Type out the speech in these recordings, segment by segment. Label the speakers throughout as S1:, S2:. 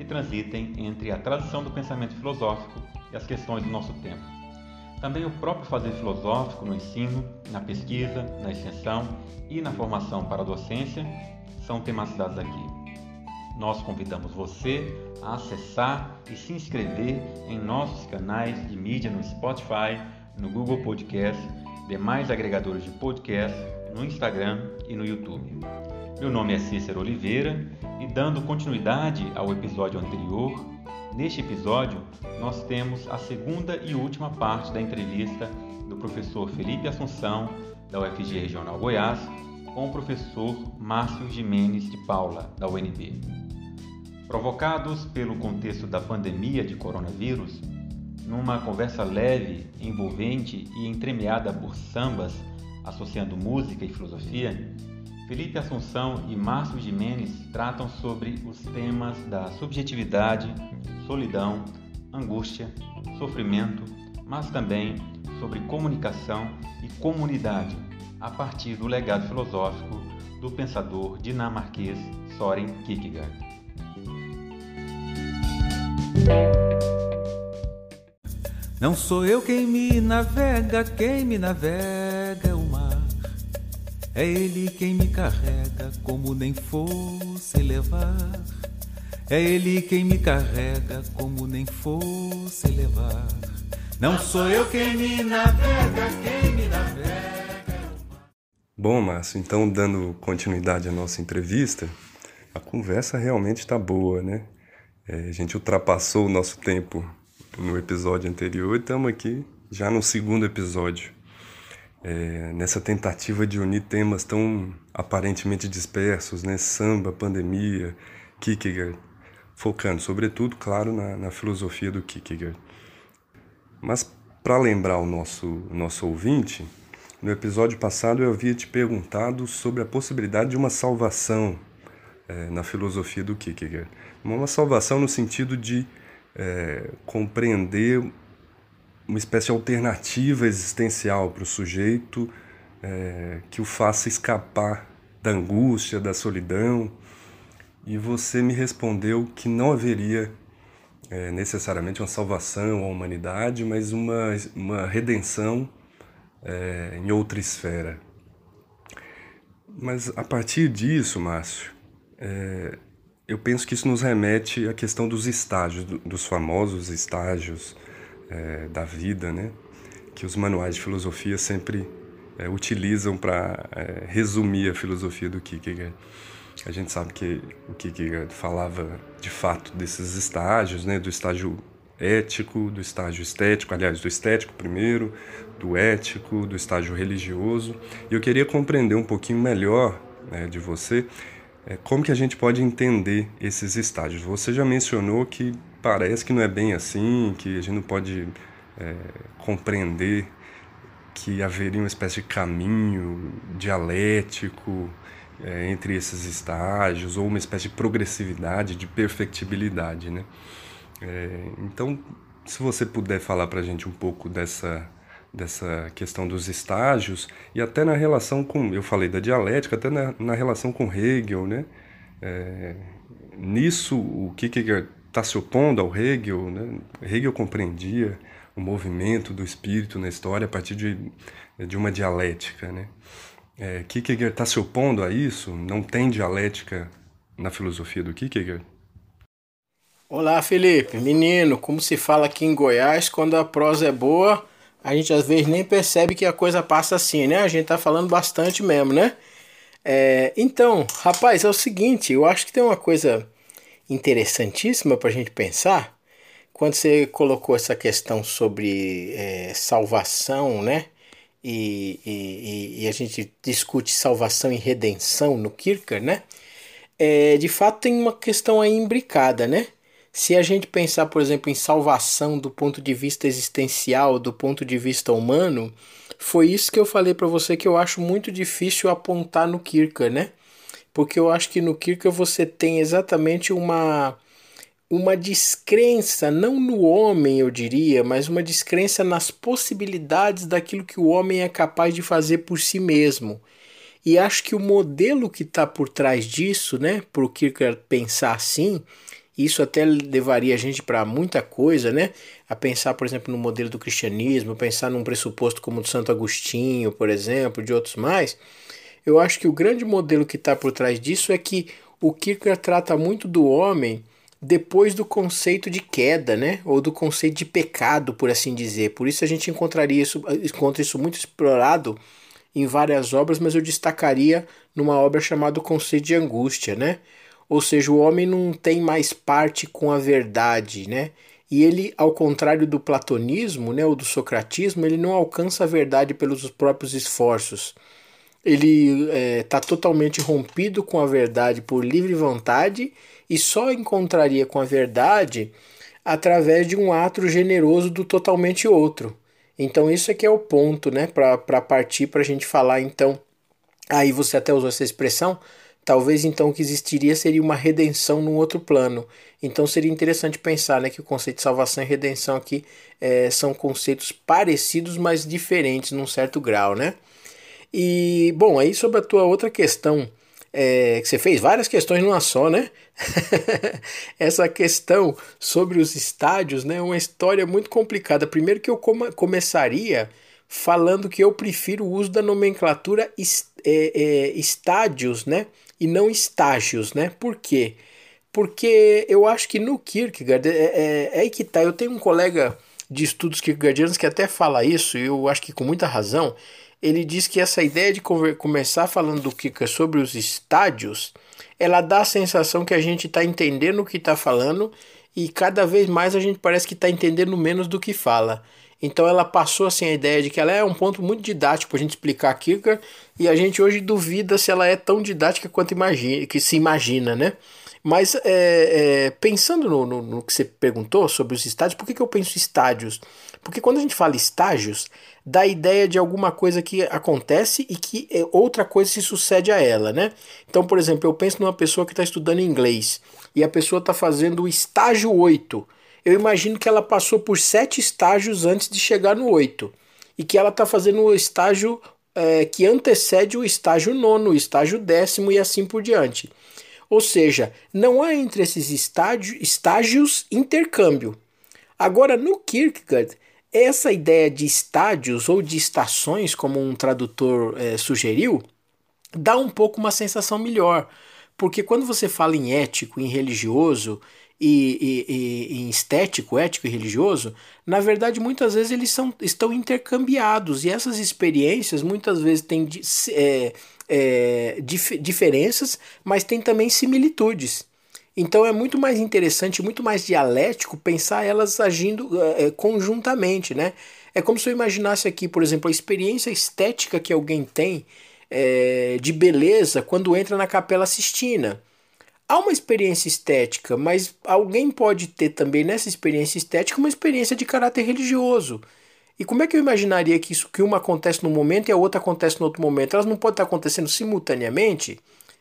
S1: que transitem entre a tradição do pensamento filosófico e as questões do nosso tempo. Também o próprio fazer filosófico no ensino, na pesquisa, na extensão e na formação para a docência são tematizados aqui. Nós convidamos você a acessar e se inscrever em nossos canais de mídia no Spotify, no Google Podcast, demais agregadores de podcast, no Instagram e no YouTube. Meu nome é Cícero Oliveira e dando continuidade ao episódio anterior, neste episódio nós temos a segunda e última parte da entrevista do professor Felipe Assunção, da UFG Regional Goiás, com o professor Márcio Jimenez de Paula, da UNB. Provocados pelo contexto da pandemia de coronavírus, numa conversa leve, envolvente e entremeada por sambas associando música e filosofia, Felipe Assunção e Márcio Jimenez tratam sobre os temas da subjetividade, solidão, angústia, sofrimento, mas também sobre comunicação e comunidade, a partir do legado filosófico do pensador dinamarquês Soren Kierkegaard.
S2: Não sou eu quem me navega, quem me navega. É ele quem me carrega como nem fosse levar. É ele quem me carrega como nem fosse levar. Não sou eu quem me navega, quem me navega.
S3: Bom, Márcio, então dando continuidade à nossa entrevista, a conversa realmente está boa, né? É, a gente ultrapassou o nosso tempo no episódio anterior e estamos aqui já no segundo episódio é, nessa tentativa de unir temas tão aparentemente dispersos, né? Samba, pandemia, Kierkegaard, focando sobretudo, claro, na, na filosofia do Kierkegaard. Mas para lembrar o nosso, nosso ouvinte, no episódio passado eu havia te perguntado sobre a possibilidade de uma salvação é, na filosofia do Kierkegaard. Uma salvação no sentido de é, compreender uma espécie de alternativa existencial para o sujeito é, que o faça escapar da angústia, da solidão. E você me respondeu que não haveria é, necessariamente uma salvação à humanidade, mas uma, uma redenção é, em outra esfera. Mas a partir disso, Márcio, é, eu penso que isso nos remete à questão dos estágios, dos famosos estágios é, da vida, né? que os manuais de filosofia sempre é, utilizam para é, resumir a filosofia do Kierkegaard. A gente sabe que o Kierkegaard falava de fato desses estágios, né? do estágio ético, do estágio estético, aliás, do estético primeiro, do ético, do estágio religioso. E eu queria compreender um pouquinho melhor né, de você como que a gente pode entender esses estágios. Você já mencionou que parece que não é bem assim, que a gente não pode é, compreender que haveria uma espécie de caminho dialético é, entre esses estágios ou uma espécie de progressividade, de perfectibilidade, né? É, então, se você puder falar para a gente um pouco dessa dessa questão dos estágios e até na relação com eu falei da dialética até na, na relação com Hegel né é, nisso o Kierkegaard está se opondo ao Hegel. Né? Hegel compreendia o movimento do espírito na história a partir de, de uma dialética. Né? É, Kierkegaard está se opondo a isso? Não tem dialética na filosofia do Kierkegaard?
S4: Olá, Felipe. Menino, como se fala aqui em Goiás, quando a prosa é boa, a gente às vezes nem percebe que a coisa passa assim, né? A gente tá falando bastante mesmo, né? É, então, rapaz, é o seguinte, eu acho que tem uma coisa interessantíssima para a gente pensar quando você colocou essa questão sobre é, salvação, né? E, e, e, a gente discute salvação e redenção no Kierkegaard, né? É, de fato tem uma questão aí imbricada, né? Se a gente pensar, por exemplo, em salvação do ponto de vista existencial, do ponto de vista humano, foi isso que eu falei para você que eu acho muito difícil apontar no Kierkegaard, né? Porque eu acho que no Kierkegaard você tem exatamente uma uma descrença, não no homem, eu diria, mas uma descrença nas possibilidades daquilo que o homem é capaz de fazer por si mesmo. E acho que o modelo que está por trás disso, né, por Kierkegaard pensar assim, isso até levaria a gente para muita coisa, né? A pensar, por exemplo, no modelo do cristianismo, pensar num pressuposto como o de Santo Agostinho, por exemplo, de outros mais. Eu acho que o grande modelo que está por trás disso é que o Kierkegaard trata muito do homem depois do conceito de queda, né? Ou do conceito de pecado, por assim dizer. Por isso a gente encontraria isso, encontra isso muito explorado em várias obras, mas eu destacaria numa obra chamada O Conceito de Angústia, né? Ou seja, o homem não tem mais parte com a verdade, né? E ele, ao contrário do platonismo, né, ou do socratismo, ele não alcança a verdade pelos próprios esforços. Ele está é, totalmente rompido com a verdade por livre vontade e só encontraria com a verdade através de um ato generoso do totalmente outro. Então isso é que é o ponto, né, para partir para a gente falar então. Aí você até usou essa expressão Talvez então o que existiria seria uma redenção num outro plano. Então seria interessante pensar né, que o conceito de salvação e redenção aqui é, são conceitos parecidos, mas diferentes num certo grau, né? E, bom, aí sobre a tua outra questão, é, que você fez várias questões numa só, né? Essa questão sobre os estádios né, é uma história muito complicada. Primeiro que eu começaria falando que eu prefiro o uso da nomenclatura é, é, estádios, né? e não estágios, né? Por quê? Porque eu acho que no Kierkegaard é, é, é aí que tá. Eu tenho um colega de estudos kierkegaardianos que até fala isso, e eu acho que com muita razão. Ele diz que essa ideia de começar falando do Kierkegaard sobre os estádios, ela dá a sensação que a gente está entendendo o que está falando e cada vez mais a gente parece que está entendendo menos do que fala. Então ela passou assim a ideia de que ela é um ponto muito didático para a gente explicar Kierkegaard e a gente hoje duvida se ela é tão didática quanto imagina, que se imagina, né? Mas é, é, pensando no, no, no, que você perguntou sobre os estádios, por que, que eu penso estádios? Porque quando a gente fala estágios, dá a ideia de alguma coisa que acontece e que é, outra coisa se sucede a ela, né? Então, por exemplo, eu penso numa pessoa que está estudando inglês e a pessoa está fazendo o estágio 8 eu imagino que ela passou por sete estágios antes de chegar no oito. E que ela está fazendo o estágio é, que antecede o estágio nono, o estágio décimo e assim por diante. Ou seja, não há entre esses estágio, estágios intercâmbio. Agora, no Kierkegaard, essa ideia de estádios ou de estações, como um tradutor é, sugeriu, dá um pouco uma sensação melhor. Porque quando você fala em ético, em religioso, e, e, e, estético, ético e religioso, na verdade muitas vezes eles são, estão intercambiados e essas experiências muitas vezes têm é, é, dif diferenças, mas têm também similitudes. Então é muito mais interessante, muito mais dialético pensar elas agindo é, conjuntamente, né? É como se eu imaginasse aqui, por exemplo, a experiência estética que alguém tem é, de beleza quando entra na Capela Sistina há uma experiência estética, mas alguém pode ter também nessa experiência estética uma experiência de caráter religioso. E como é que eu imaginaria que isso que uma acontece num momento e a outra acontece no outro momento? Elas não podem estar acontecendo simultaneamente?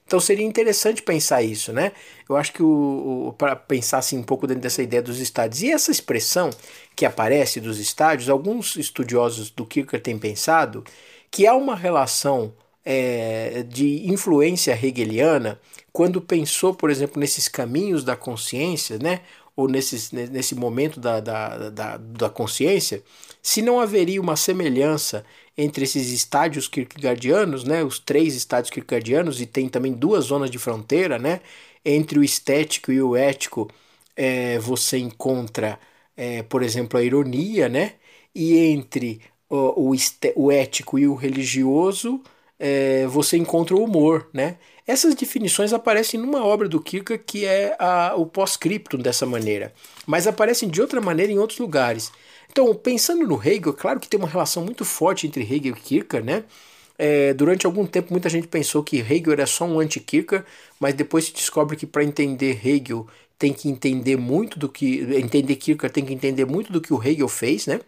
S4: Então seria interessante pensar isso, né? Eu acho que o, o para pensar assim um pouco dentro dessa ideia dos estádios. E essa expressão que aparece dos estádios, alguns estudiosos do Kierkegaard têm pensado que há uma relação é, de influência hegeliana quando pensou, por exemplo, nesses caminhos da consciência, né? ou nesses, nesse momento da, da, da, da consciência, se não haveria uma semelhança entre esses estádios kierkegaardianos, né, os três estádios kierkegaardianos, e tem também duas zonas de fronteira, né, entre o estético e o ético, é, você encontra, é, por exemplo, a ironia, né? E entre o, o, o ético e o religioso, é, você encontra o humor, né? Essas definições aparecem numa obra do Kierkegaard que é a, o pós-scriptum dessa maneira, mas aparecem de outra maneira em outros lugares. Então, pensando no Hegel, claro que tem uma relação muito forte entre Hegel e Kierkegaard, né? É, durante algum tempo muita gente pensou que Hegel era só um anti-Kierkegaard, mas depois se descobre que para entender Hegel tem que entender muito do que entender Kierkegaard tem que entender muito do que o Hegel fez, né?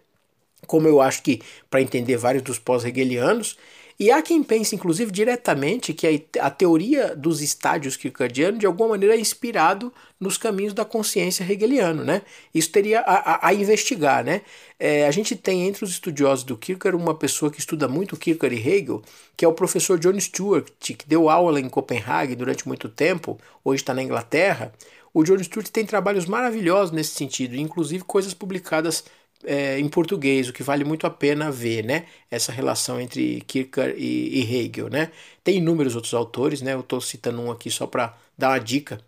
S4: Como eu acho que para entender vários dos pós-hegelianos, e há quem pense, inclusive, diretamente que a, teoria dos estádios kierkegaardianos, de alguma maneira, é inspirado nos caminhos da consciência hegeliano, né? Isso teria a, a, a investigar, né? É, a gente tem entre os estudiosos do Kierkegaard uma pessoa que estuda muito Kierkegaard e Hegel, que é o professor John Stewart, que deu aula em Copenhague durante muito tempo, hoje está na Inglaterra. O John Stewart tem trabalhos maravilhosos nesse sentido, inclusive coisas publicadas é, em português, o que vale muito a pena ver, né? Essa relação entre Kierkegaard e, e Hegel, né? Tem inúmeros outros autores, né? Eu estou citando um aqui só para dar uma dica.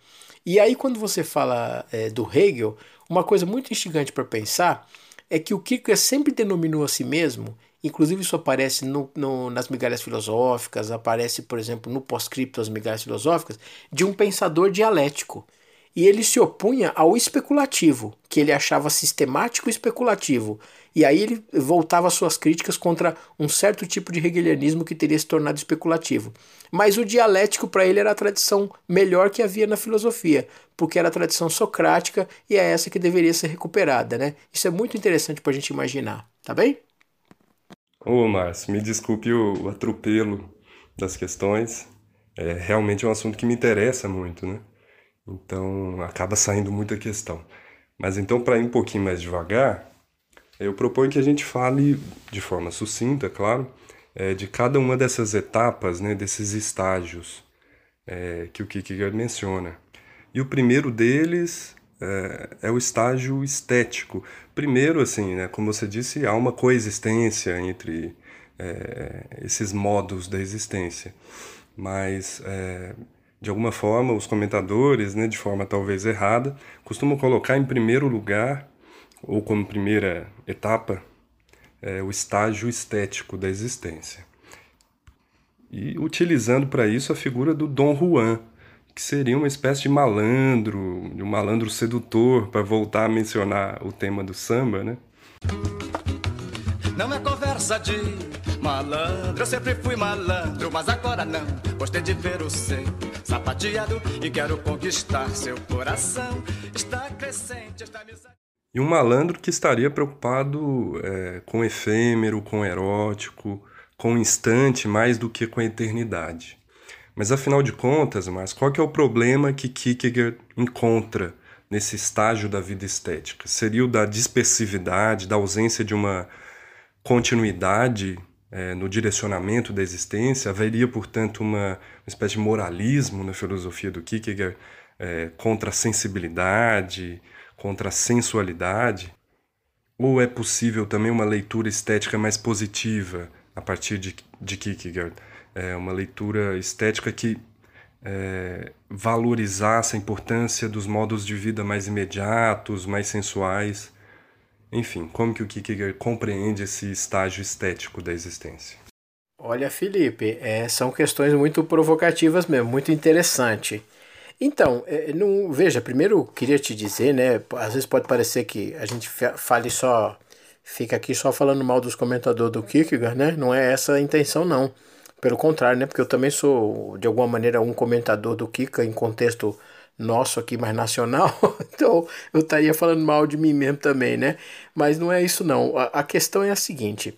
S4: E aí, quando você fala é, do Hegel, uma coisa muito instigante para pensar é que o Kierkegaard sempre denominou a si mesmo, inclusive isso aparece no, no, nas migalhas filosóficas, aparece, por exemplo, no pós-scripto das migalhas filosóficas, de um pensador dialético e ele se opunha ao especulativo, que ele achava sistemático e especulativo. E aí ele voltava suas críticas contra um certo tipo de hegelianismo que teria se tornado especulativo. Mas o dialético para ele era a tradição melhor que havia na filosofia, porque era a tradição socrática e é essa que deveria ser recuperada, né? Isso é muito interessante para a gente imaginar, tá bem?
S3: Ô, Márcio, me desculpe o, atropelo das questões. É realmente é um assunto que me interessa muito, né? Então acaba saindo muita questão. Mas então, para ir um pouquinho mais devagar, eu proponho que a gente fale de forma sucinta, claro, é, de cada uma dessas etapas, né, desses estágios é, que o Kierkegaard menciona. E o primeiro deles é, é, o estágio estético. Primeiro, assim, né, como você disse, há uma coexistência entre esses modos da existência. Mas de alguma forma, os comentadores, né, de forma talvez errada, costumam colocar em primeiro lugar, ou como primeira etapa, é, o estágio estético da existência. E utilizando para isso a figura do Dom Juan, que seria uma espécie de malandro, de um malandro sedutor, para voltar a mencionar o tema do samba, né?
S5: Não é conversa de malandro, eu sempre fui malandro, mas agora não. Gostei de ver o seu sapateado e quero conquistar seu coração. Está crescente esta amizade.
S3: E um malandro que estaria preocupado é, com efêmero, com erótico, com instante mais do que com a eternidade. Mas afinal de contas, mas qual que é o problema que Kierkegaard encontra nesse estágio da vida estética? Seria o da dispersividade, da ausência de uma continuidade é, no direcionamento da existência, haveria, portanto, uma, uma espécie de moralismo na filosofia do Kierkegaard é, contra a sensibilidade, contra a sensualidade? Ou é possível também uma leitura estética mais positiva a partir de, de Kierkegaard? É uma leitura estética que é, valorizasse a importância dos modos de vida mais imediatos, mais sensuais, enfim, como que o Kierkegaard compreende esse estágio estético da existência?
S4: Olha, Felipe, é, são questões muito provocativas mesmo, muito interessante. Então, é, não, veja, primeiro queria te dizer, né? Às vezes pode parecer que a gente fale só, fica aqui só falando mal dos comentadores do Kierkegaard, né? Não é essa a intenção, não. Pelo contrário, né? Porque eu também sou, de alguma maneira, um comentador do Kierkegaard em contexto nosso aqui mais nacional, então eu estaria falando mal de mim mesmo também, né? Mas não é isso não. A, a, questão é a seguinte,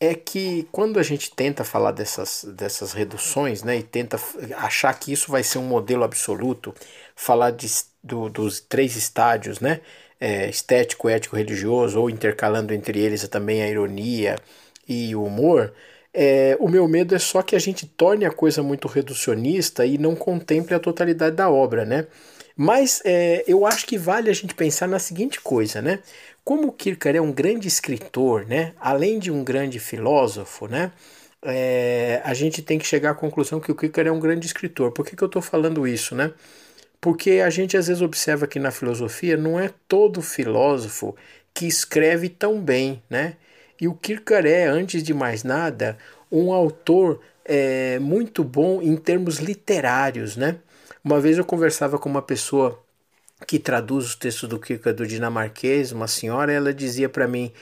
S4: é que quando a gente tenta falar dessas, dessas reduções, né, e tenta achar que isso vai ser um modelo absoluto, falar de, do, dos três estádios, né, é, estético, ético, religioso, ou intercalando entre eles também a ironia e o humor, é, o meu medo é só que a gente torne a coisa muito reducionista e não contemple a totalidade da obra, né? Mas é, eu acho que vale a gente pensar na seguinte coisa, né? Como Kierkegaard é um grande escritor, né? Além de um grande filósofo, né? É, a gente tem que chegar à conclusão que o Kierkegaard é um grande escritor. Por que, que eu estou falando isso, né? porque a gente às vezes observa que na filosofia não é todo filósofo que escreve tão bem, né? E o Kierkegaard é, antes de mais nada, um autor é, muito bom em termos literários, né? Uma vez eu conversava com uma pessoa que traduz os textos do Kierkegaard do dinamarquês, uma senhora, ela dizia para mim,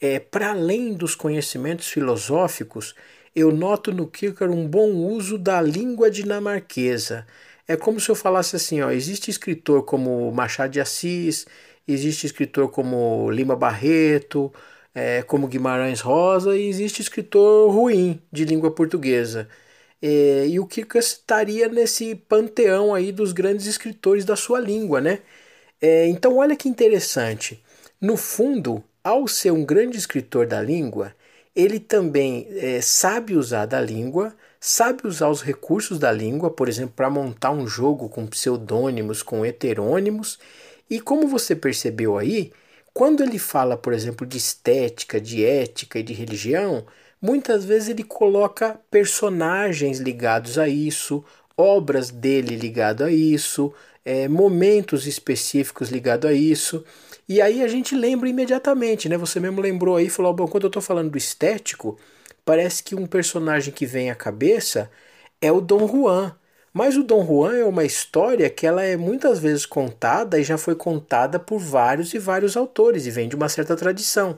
S4: é, para além dos conhecimentos filosóficos, eu noto no Kierkegaard um bom uso da língua dinamarquesa. É como se eu falasse assim, ó, existe escritor como Machado de Assis, existe escritor como Lima Barreto, é, como Guimarães Rosa, e existe escritor ruim de língua portuguesa. É, e o Kierkegaard estaria nesse panteão aí dos grandes escritores da sua língua, né? É, então olha que interessante. No fundo, ao ser um grande escritor da língua, ele também é, sabe usar da língua, sabe usar os recursos da língua, por exemplo, para montar um jogo com pseudônimos, com heterônimos. E como você percebeu aí, quando ele fala, por exemplo, de estética, de ética e de religião, muitas vezes ele coloca personagens ligados a isso, obras dele ligadas a isso, é, momentos específicos ligados a isso. E aí a gente lembra imediatamente, né? Você mesmo lembrou aí, falou, bom, quando eu estou falando do estético, parece que um personagem que vem à cabeça é o Dom Juan. Mas o Dom Juan é uma história que ela é muitas vezes contada e já foi contada por vários e vários autores e vem de uma certa tradição.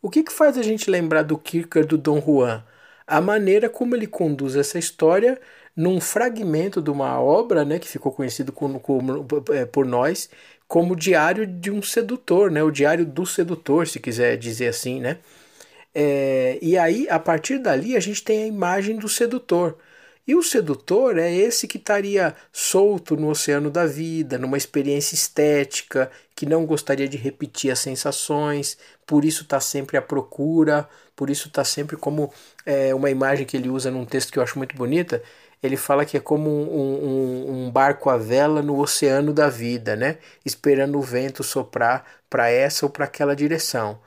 S4: O que, que faz a gente lembrar do Kierkegaard do Dom Juan? A maneira como ele conduz essa história num fragmento de uma obra né, que ficou conhecido como, como, é, por nós como diário de um sedutor, né? o diário do sedutor, se quiser dizer assim. Né? É, e aí, a partir dali, a gente tem a imagem do sedutor. E o sedutor é esse que estaria solto no oceano da vida, numa experiência estética, que não gostaria de repetir as sensações, por isso está sempre à procura, por isso está sempre como é, uma imagem que ele usa num texto que eu acho muito bonita, ele fala que é como um, um, um barco à vela no oceano da vida, né? Esperando o vento soprar para essa ou para aquela direção.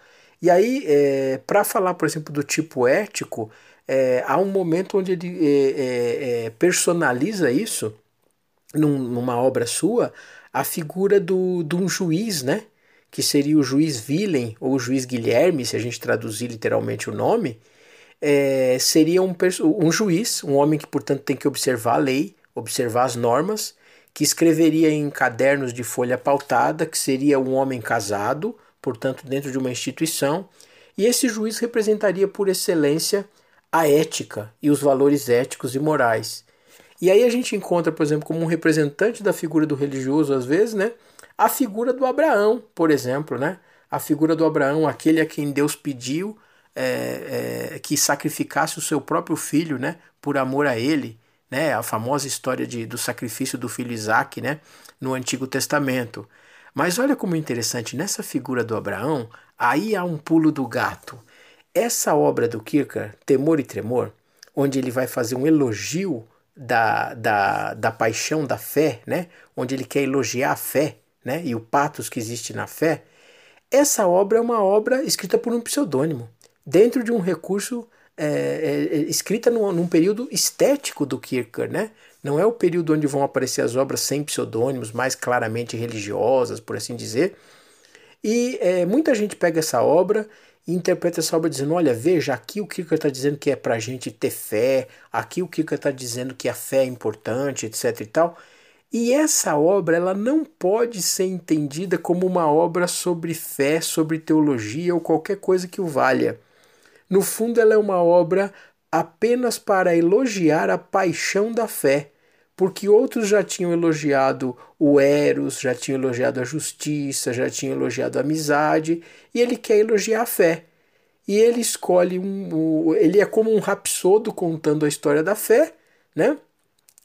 S4: E aí, é, para falar, por exemplo, do tipo ético, é, há um momento onde ele é, é, é personaliza isso num, numa obra sua, a figura do, de um juiz, né? Que seria o juiz Willem ou o juiz Guilherme, se a gente traduzir literalmente o nome é, seria um, um juiz, um homem que, portanto, tem que observar a lei, observar as normas, que escreveria em cadernos de folha pautada, que seria um homem casado, portanto, dentro de uma instituição, e esse juiz representaria por excelência a ética e os valores éticos e morais. E aí a gente encontra, por exemplo, como um representante da figura do religioso, às vezes, né, a figura do Abraão, por exemplo, né? A figura do Abraão, aquele a quem Deus pediu é, é, que sacrificasse o seu próprio filho, né, por amor a ele, né, a famosa história de, do sacrifício do filho Isaac, né, no Antigo Testamento. Mas olha como é interessante, nessa figura do Abraão, aí há um pulo do gato. Essa obra do Kierkegaard, Temor e Tremor, onde ele vai fazer um elogio da, da, da paixão da fé, né, onde ele quer elogiar a fé né, e o patos que existe na fé, essa obra é uma obra escrita por um pseudônimo dentro de um recurso é, é, é, escrita num, num, período estético do Kierkegaard, né? Não é o período onde vão aparecer as obras sem pseudônimos, mais claramente religiosas, por assim dizer. E é, muita gente pega essa obra interpreta essa obra dizendo: olha, veja, aqui o Kierkegaard está dizendo que é para a gente ter fé, aqui o Kierkegaard está dizendo que a fé é importante, etc. e tal. E essa obra ela não pode ser entendida como uma obra sobre fé, sobre teologia ou qualquer coisa que o valha. No fundo, ela é uma obra apenas para elogiar a paixão da fé, porque outros já tinham elogiado o Eros, já tinham elogiado a justiça, já tinham elogiado a amizade, e ele quer elogiar a fé. E ele escolhe um. Ele é como um rapsodo contando a história da fé, né?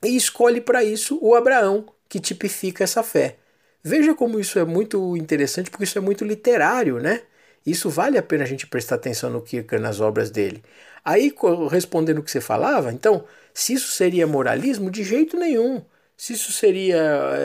S4: E escolhe para isso o Abraão, que tipifica essa fé. Veja como isso é muito interessante, porque isso é muito literário, né? Isso vale a pena a gente prestar atenção no Kierkegaard nas obras dele. Aí, respondendo o que você falava, então, se isso seria moralismo, de jeito nenhum. Se isso seria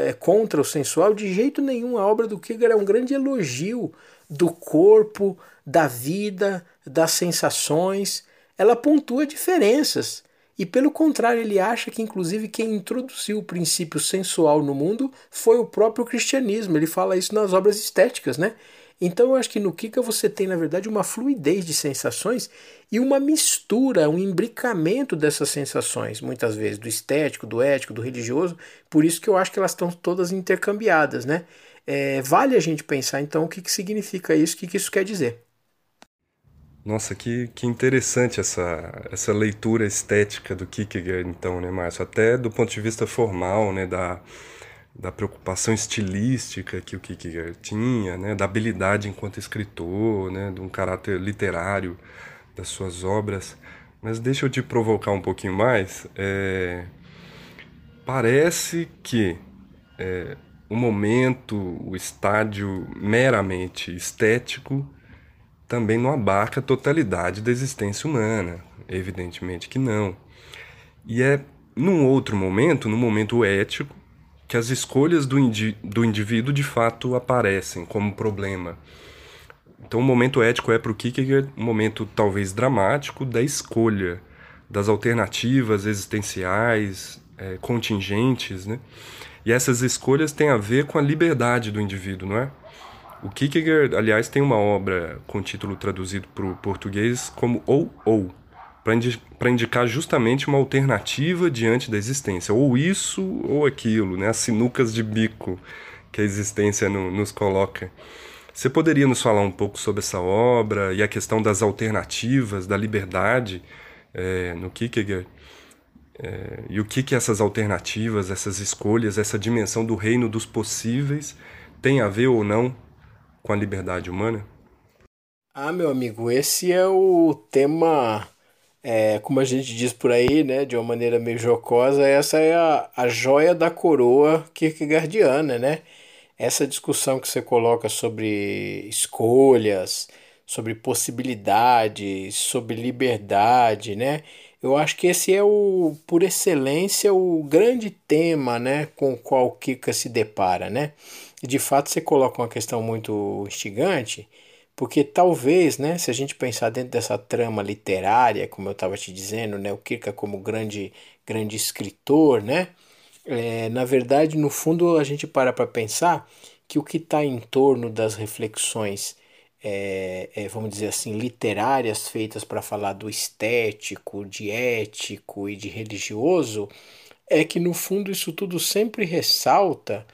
S4: é, contra o sensual, de jeito nenhum. A obra do Kierkegaard é um grande elogio do corpo, da vida, das sensações. Ela pontua diferenças. E pelo contrário, ele acha que inclusive quem introduziu o princípio sensual no mundo foi o próprio cristianismo. Ele fala isso nas obras estéticas, né? Então eu acho que no Kika você tem, na verdade, uma fluidez de sensações e uma mistura, um imbricamento dessas sensações, muitas vezes, do estético, do ético, do religioso. Por isso que eu acho que elas estão todas intercambiadas, né? É, vale a gente pensar, então, o que, que significa isso, o que, que isso quer dizer.
S3: Nossa, que, que interessante essa, essa leitura estética do Kierkegaard, então, né, Márcio? Até do ponto de vista formal, né, da, da preocupação estilística que o Kierkegaard tinha, né, da habilidade enquanto escritor, né, de um caráter literário das suas obras. Mas deixa eu te provocar um pouquinho mais. É, parece que é, o momento, o estádio meramente estético também não abarca a totalidade da existência humana. Evidentemente que não. E é num outro momento, no momento ético, que as escolhas do, indi do indivíduo de fato aparecem como problema. Então, o momento ético é para o Kierkegaard um momento talvez dramático da escolha, das alternativas existenciais, é, contingentes, né? E essas escolhas têm a ver com a liberdade do indivíduo, não é? O Kierkegaard, aliás, tem uma obra com título traduzido para o português como Ou Ou, para indicar justamente uma alternativa diante da existência, ou isso ou aquilo, né? as sinucas de bico que a existência no, nos coloca. Você poderia nos falar um pouco sobre essa obra e a questão das alternativas, da liberdade é, no Kierkegaard? É, e o que, que essas alternativas, essas escolhas, essa dimensão do reino dos possíveis tem a ver ou não com a liberdade humana?
S4: Ah, meu amigo, esse é o tema, é, como a gente diz por aí, né, de uma maneira meio jocosa, essa é a, a joia da coroa kierkegaardiana, né? Essa discussão que você coloca sobre escolhas, sobre possibilidades, sobre liberdade, né? Eu acho que esse é o, por excelência, o grande tema, né, com o qual Kika se depara, né? de fato você coloca uma questão muito instigante, porque talvez, né, se a gente pensar dentro dessa trama literária, como eu estava te dizendo, né, o Kirka como grande, grande escritor, né, é, na verdade, no fundo, a gente para para pensar que o que está em torno das reflexões, é, é, vamos dizer assim, literárias feitas para falar do estético, de ético e de religioso, é que no fundo isso tudo sempre ressalta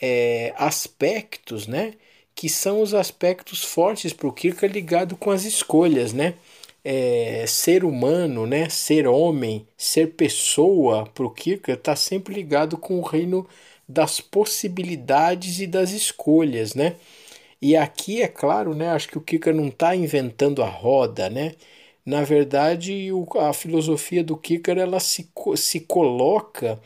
S4: é, aspectos, né? Que são os aspectos fortes para o Kierkegaard ligado com as escolhas, né? É, ser humano, né? Ser homem, ser pessoa para o Kierkegaard está sempre ligado com o reino das possibilidades e das escolhas, né? E aqui é claro, né? Acho que o Kierkegaard não está inventando a roda, né? Na verdade, o, a filosofia do Kierkegaard ela se, se coloca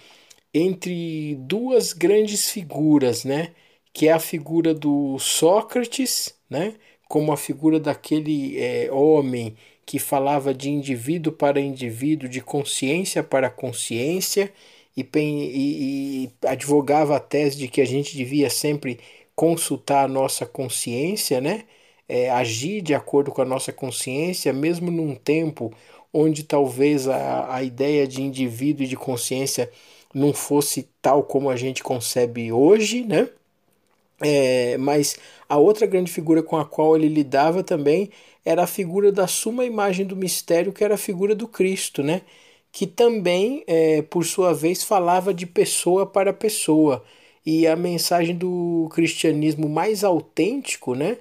S4: entre duas grandes figuras, né? Que é a figura do Sócrates, né? Como a figura daquele é, homem que falava de indivíduo para indivíduo, de consciência para consciência, e, e, e advogava a tese de que a gente devia sempre consultar a nossa consciência, né? É, agir de acordo com a nossa consciência, mesmo num tempo onde talvez a, a ideia de indivíduo e de consciência não fosse tal como a gente concebe hoje, né? É, mas a outra grande figura com a qual ele lidava também era a figura da suma imagem do mistério, que era a figura do Cristo, né? Que também, é, por sua vez, falava de pessoa para pessoa. E a mensagem do cristianismo mais autêntico, né?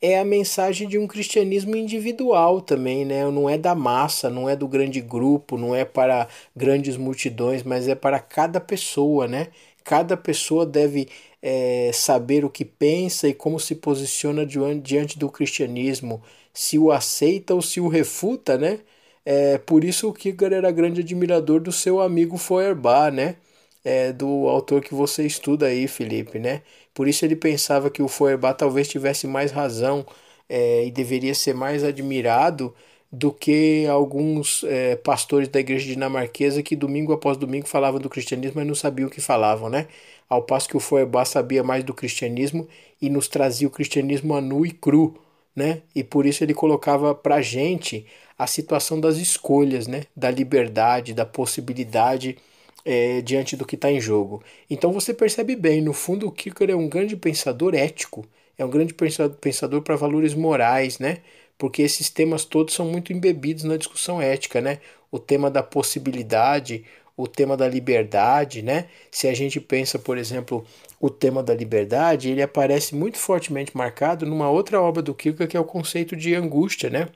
S4: é a mensagem de um cristianismo individual também, né? Não é da massa, não é do grande grupo, não é para grandes multidões, mas é para cada pessoa, né? Cada pessoa deve é, saber o que pensa e como se posiciona diante do cristianismo, se o aceita ou se o refuta, né? É, por isso o Kierkegaard era grande admirador do seu amigo Feuerbach, né? É, do autor que você estuda aí, Felipe, né? Por isso ele pensava que o Feuerbach talvez tivesse mais razão é, e deveria ser mais admirado do que alguns é, pastores da igreja dinamarquesa que domingo após domingo falavam do cristianismo, mas não sabiam o que falavam, né? Ao passo que o Feuerbach sabia mais do cristianismo e nos trazia o cristianismo a nu e cru, né? E por isso ele colocava pra gente a situação das escolhas, né? da liberdade, da possibilidade é, diante do que está em jogo. Então você percebe bem, no fundo, o Kierkegaard é um grande pensador ético, é um grande pensador para valores morais, né? porque esses temas todos são muito embebidos na discussão ética, né? O tema da possibilidade, o tema da liberdade, né? Se a gente pensa, por exemplo, o tema da liberdade, ele aparece muito fortemente marcado numa outra obra do Kierkegaard, que é o conceito de angústia, né?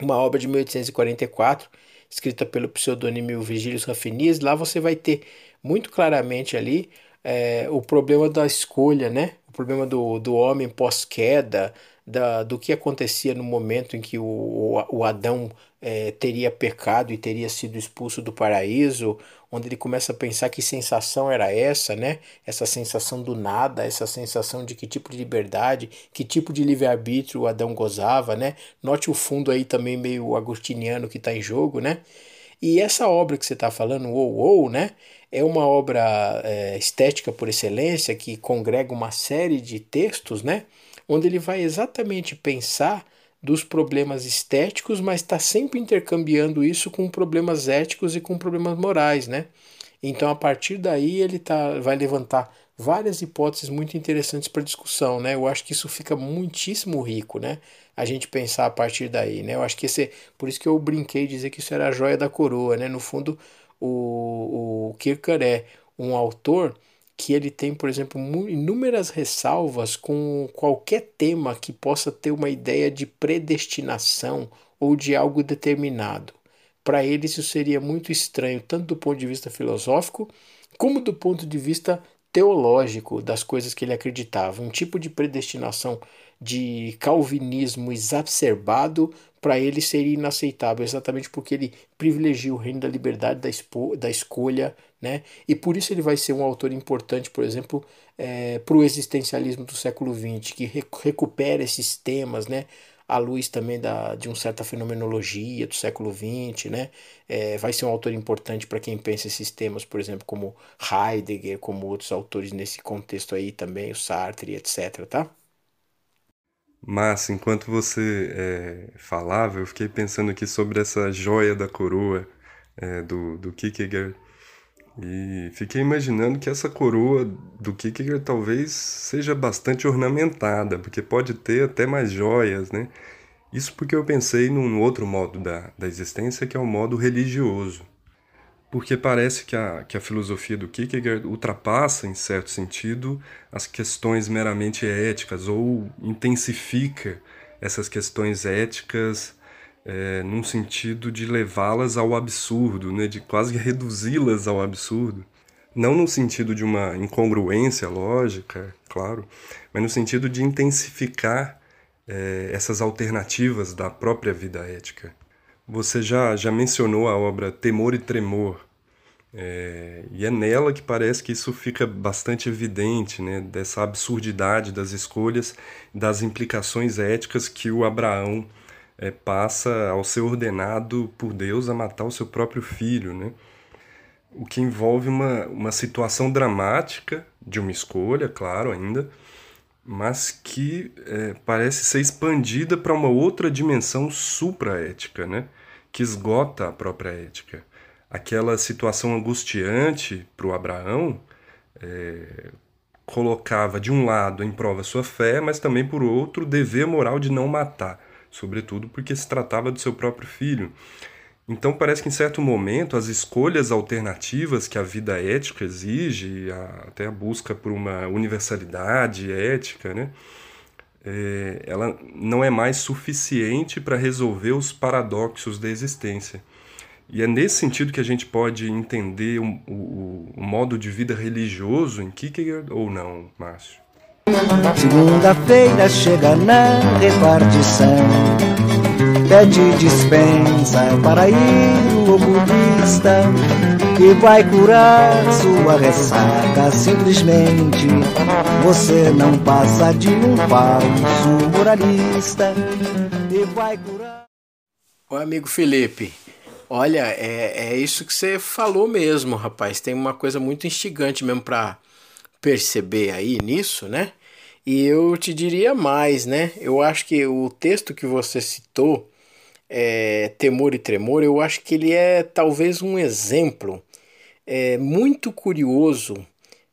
S4: Uma obra de 1844, escrita pelo pseudônimo Virgílio Raffinias. Lá você vai ter muito claramente ali é, o problema da escolha, né? O problema do, do homem pós-queda, da, do que acontecia no momento em que o, o, Adão é, teria pecado e teria sido expulso do paraíso, onde ele começa a pensar que sensação era essa, né? Essa sensação do nada, essa sensação de que tipo de liberdade, que tipo de livre-arbítrio o Adão gozava, né? Note o fundo aí também meio agostiniano que está em jogo, né? E essa obra que você está falando, ou ou, né? É uma obra é, estética por excelência que congrega uma série de textos, né? Onde ele vai exatamente pensar dos problemas estéticos, mas está sempre intercambiando isso com problemas éticos e com problemas morais, né? Então, a partir daí, ele tá, vai levantar várias hipóteses muito interessantes para discussão, né? Eu acho que isso fica muitíssimo rico, né? A gente pensar a partir daí, né? Eu acho que esse, por isso que eu brinquei dizer que isso era a joia da coroa, né? No fundo, o, o Kierkegaard é um autor que ele tem, por exemplo, inúmeras ressalvas com qualquer tema que possa ter uma ideia de predestinação ou de algo determinado. Para ele, isso seria muito estranho, tanto do ponto de vista filosófico, como do ponto de vista teológico das coisas que ele acreditava. Um tipo de predestinação de calvinismo exacerbado para ele seria inaceitável, exatamente porque ele privilegia o reino da liberdade, da, expo, da escolha, né? E por isso ele vai ser um autor importante, por exemplo, é, para o existencialismo do século XX, que recupera esses temas, né? à luz também da, de uma certa fenomenologia do século XX, né? É, vai ser um autor importante para quem pensa esses temas, por exemplo, como Heidegger, como outros autores nesse contexto aí também, o Sartre, etc, tá?
S3: Mas, enquanto você é, falava, eu fiquei pensando aqui sobre essa joia da coroa é, do, do Kierkegaard. E fiquei imaginando que essa coroa do Kierkegaard talvez seja bastante ornamentada, porque pode ter até mais joias, né? Isso porque eu pensei num outro modo da, da existência, que é o modo religioso porque parece que a, que a filosofia do Kierkegaard ultrapassa, em certo sentido, as questões meramente éticas ou intensifica essas questões éticas é, num sentido de levá-las ao absurdo, né, de quase reduzi-las ao absurdo. Não no sentido de uma incongruência lógica, claro, mas no sentido de intensificar é, essas alternativas da própria vida ética. Você já, já mencionou a obra Temor e Tremor, é, e é nela que parece que isso fica bastante evidente, né? dessa absurdidade das escolhas, das implicações éticas que o Abraão é, passa ao ser ordenado por Deus a matar o seu próprio filho. Né? O que envolve uma, uma situação dramática de uma escolha, claro, ainda, mas que é, parece ser expandida para uma outra dimensão supraética, né? Que esgota a própria ética. Aquela situação angustiante para o Abraão é, colocava, de um lado, em prova sua fé, mas também, por outro, o dever moral de não matar, sobretudo porque se tratava do seu próprio filho. Então parece que em certo momento as escolhas alternativas que a vida ética exige, a, até a busca por uma universalidade ética, né, é, ela não é mais suficiente para resolver os paradoxos da existência. E é nesse sentido que a gente pode entender o, o, o modo de vida religioso em Kierkegaard ou não, Márcio?
S6: Segunda-feira chega na repartição Pede dispensa para ir o oculista Que vai curar sua ressaca Simplesmente você não passa de um falso moralista E vai curar...
S4: O amigo Felipe, olha, é, é isso que você falou mesmo, rapaz Tem uma coisa muito instigante mesmo para perceber aí nisso, né? E eu te diria mais, né? Eu acho que o texto que você citou é, Temor e Tremor, eu acho que ele é talvez um exemplo é, muito curioso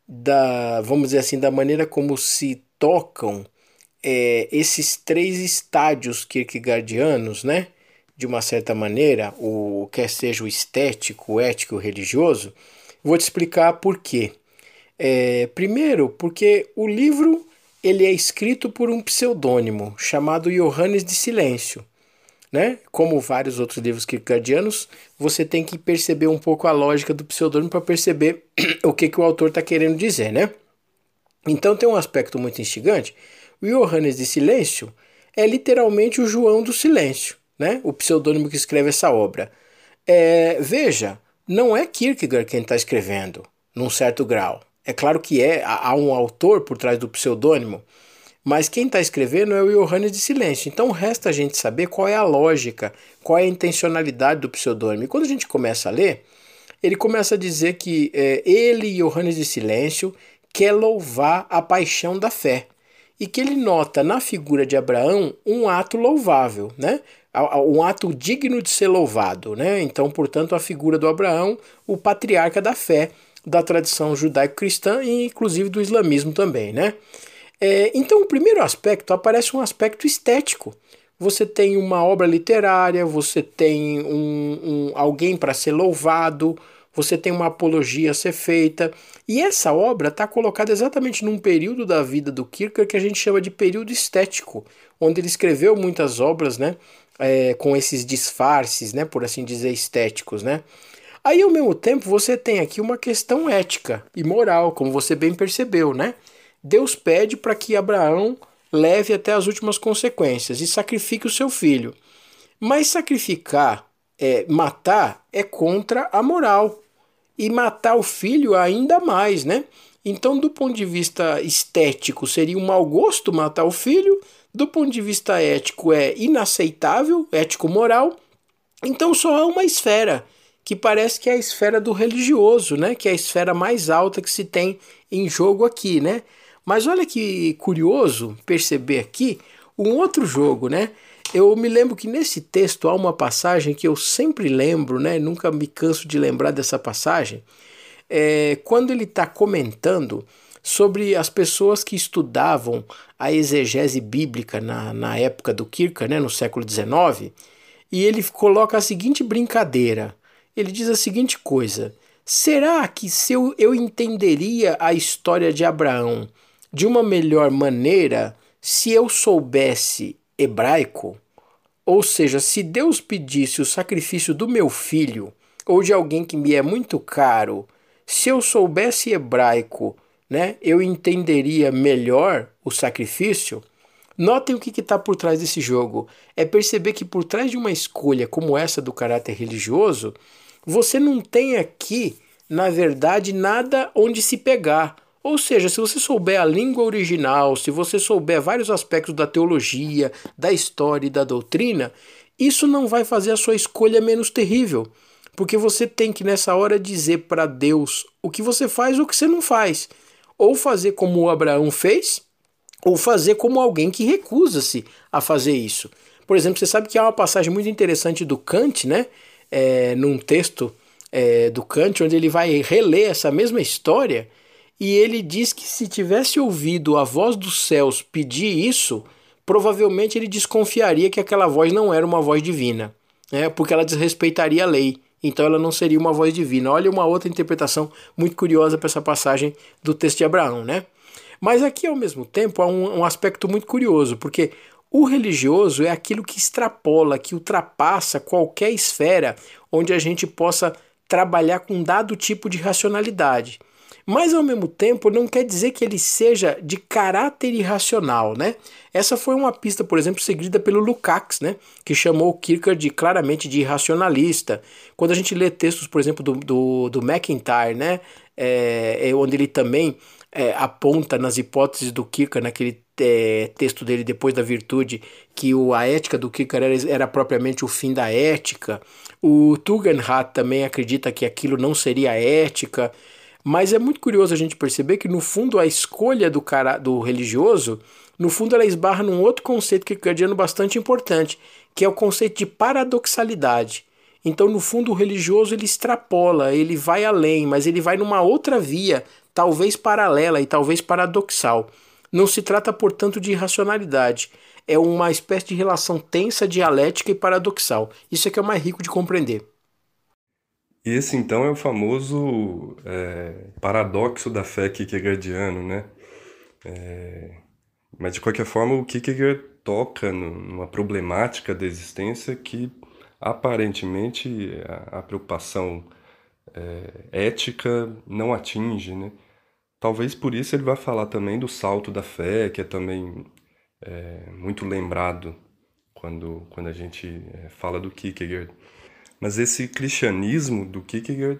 S4: da, vamos dizer assim, da maneira como se tocam é, esses três estádios kierkegaardianos, né? De uma certa maneira, o quer seja o estético, o ético, o religioso. Vou te explicar por quê. É, primeiro, porque o livro ele é escrito por um pseudônimo chamado Johannes de Silêncio. Né? Como vários outros livros kierkegaardianos, você tem que perceber um pouco a lógica do pseudônimo para perceber o que, que o autor está querendo dizer, né? Então tem um aspecto muito instigante. O Johannes de Silêncio é literalmente o João do Silêncio, né? O pseudônimo que escreve essa obra. É, veja, não é Kierkegaard quem está escrevendo, num certo grau. É claro que é, há um autor por trás do pseudônimo, mas quem está escrevendo é o Johannes de Silêncio. Então resta a gente saber qual é a lógica, qual é a intencionalidade do pseudônimo. E quando a gente começa a ler, ele começa a dizer que é, ele, Johannes de Silêncio, quer louvar a paixão da fé. E que ele nota na figura de Abraão um ato louvável, né? um ato digno de ser louvado. Né? Então, portanto, a figura do Abraão, o patriarca da fé, da tradição judaico-cristã e inclusive do islamismo também. Né? É, então, o primeiro aspecto aparece um aspecto estético. Você tem uma obra literária, você tem um, um alguém para ser louvado, você tem uma apologia a ser feita. E essa obra está colocada exatamente num período da vida do Kierkegaard que a gente chama de período estético, onde ele escreveu muitas obras né, é, com esses disfarces, né, por assim dizer, estéticos. Né? Aí, ao mesmo tempo, você tem aqui uma questão ética e moral, como você bem percebeu, né? Deus pede para que Abraão leve até as últimas consequências e sacrifique o seu filho. Mas sacrificar, é, matar, é contra a moral. E matar o filho ainda mais, né? Então, do ponto de vista estético, seria um mau gosto matar o filho. Do ponto de vista ético, é inaceitável, ético-moral. Então, só há uma esfera, que parece que é a esfera do religioso, né? Que é a esfera mais alta que se tem em jogo aqui, né? Mas olha que curioso perceber aqui um outro jogo, né? Eu me lembro que nesse texto há uma passagem que eu sempre lembro, né? Nunca me canso de lembrar dessa passagem. É, quando ele está comentando sobre as pessoas que estudavam a exegese bíblica na, na época do Kierkegaard, né, no século XIX, e ele coloca a seguinte brincadeira. Ele diz a seguinte coisa: será que se eu, eu entenderia a história de Abraão de uma melhor maneira se eu soubesse hebraico? Ou seja, se Deus pedisse o sacrifício do meu filho ou de alguém que me é muito caro, se eu soubesse hebraico, né, eu entenderia melhor o sacrifício? Notem o que está por trás desse jogo. É perceber que por trás de uma escolha como essa do caráter religioso, você não tem aqui, na verdade, nada onde se pegar. Ou seja, se você souber a língua original, se você souber vários aspectos da teologia, da história e da doutrina, isso não vai fazer a sua escolha menos terrível. Porque você tem que nessa hora dizer para Deus o que você faz ou o que você não faz. Ou fazer como Abraão fez, ou fazer como alguém que recusa-se a fazer isso. Por exemplo, você sabe que há uma passagem muito interessante do Kant, né? É, num texto é, do Kant, onde ele vai reler essa mesma história e ele diz que se tivesse ouvido a voz dos céus pedir isso, provavelmente ele desconfiaria que aquela voz não era uma voz divina, né? porque ela desrespeitaria a lei. Então ela não seria uma voz divina. Olha uma outra interpretação muito curiosa para essa passagem do texto de Abraão, né? Mas aqui, ao mesmo tempo, há um, um aspecto muito curioso, porque o religioso é aquilo que extrapola, que ultrapassa qualquer esfera onde a gente possa trabalhar com um dado tipo de racionalidade mas ao mesmo tempo não quer dizer que ele seja de caráter irracional, né? Essa foi uma pista, por exemplo, seguida pelo Lukács, né? Que chamou Kierkegaard de, claramente de irracionalista. Quando a gente lê textos, por exemplo, do, do, do McIntyre, né? É, é onde ele também é, aponta nas hipóteses do Kierkegaard, naquele é, texto dele depois da virtude, que o, a ética do Kierkegaard era, era propriamente o fim da ética. O Tugendhat também acredita que aquilo não seria ética. Mas é muito curioso a gente perceber que, no fundo, a escolha do, cara, do religioso, no fundo, ela esbarra num outro conceito que é bastante importante, que é o conceito de paradoxalidade. Então, no fundo, o religioso ele extrapola, ele vai além, mas ele vai numa outra via, talvez paralela e talvez paradoxal. Não se trata, portanto, de irracionalidade. É uma espécie de relação tensa, dialética e paradoxal. Isso é que é o mais rico de compreender.
S3: Esse, então, é o famoso é, paradoxo da fé kierkegaardiano, né? É, mas, de qualquer forma, o Kierkegaard toca numa problemática da existência que, aparentemente, a, a preocupação é, ética não atinge, né? Talvez por isso ele vai falar também do salto da fé, que é também é, muito lembrado quando, quando a gente é, fala do Kierkegaard. Mas esse cristianismo do Kierkegaard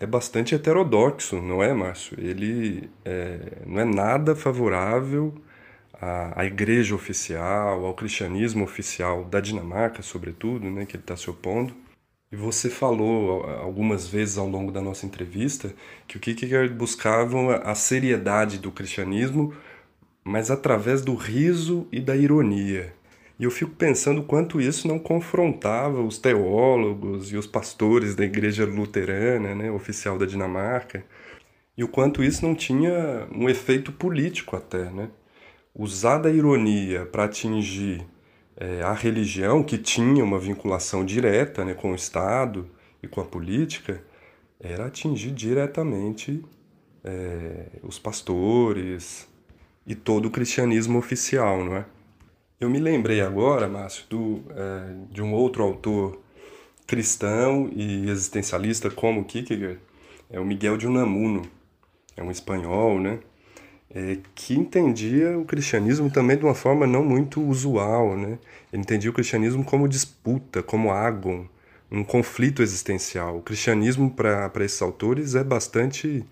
S3: é bastante heterodoxo, não é, Márcio? Ele é, não é nada favorável à, à, igreja oficial, ao cristianismo oficial da Dinamarca, sobretudo, né, que ele está se opondo. E você falou algumas vezes ao longo da nossa entrevista que o Kierkegaard buscava a seriedade do cristianismo, mas através do riso e da ironia. E eu fico pensando quanto isso não confrontava os teólogos e os pastores da igreja luterana, né, oficial da Dinamarca, e o quanto isso não tinha um efeito político até, né? Usar da ironia para atingir é, a religião, que tinha uma vinculação direta né, com o Estado e com a política, era atingir diretamente é, os pastores e todo o cristianismo oficial, não é? Eu me lembrei agora, Márcio, do, é, de um outro autor cristão e existencialista como Kierkegaard, é o Miguel de Unamuno, é um espanhol, né? É, que entendia o cristianismo também de uma forma não muito usual, né? Ele entendia o cristianismo como disputa, como agon, um conflito existencial. O cristianismo para esses autores é bastante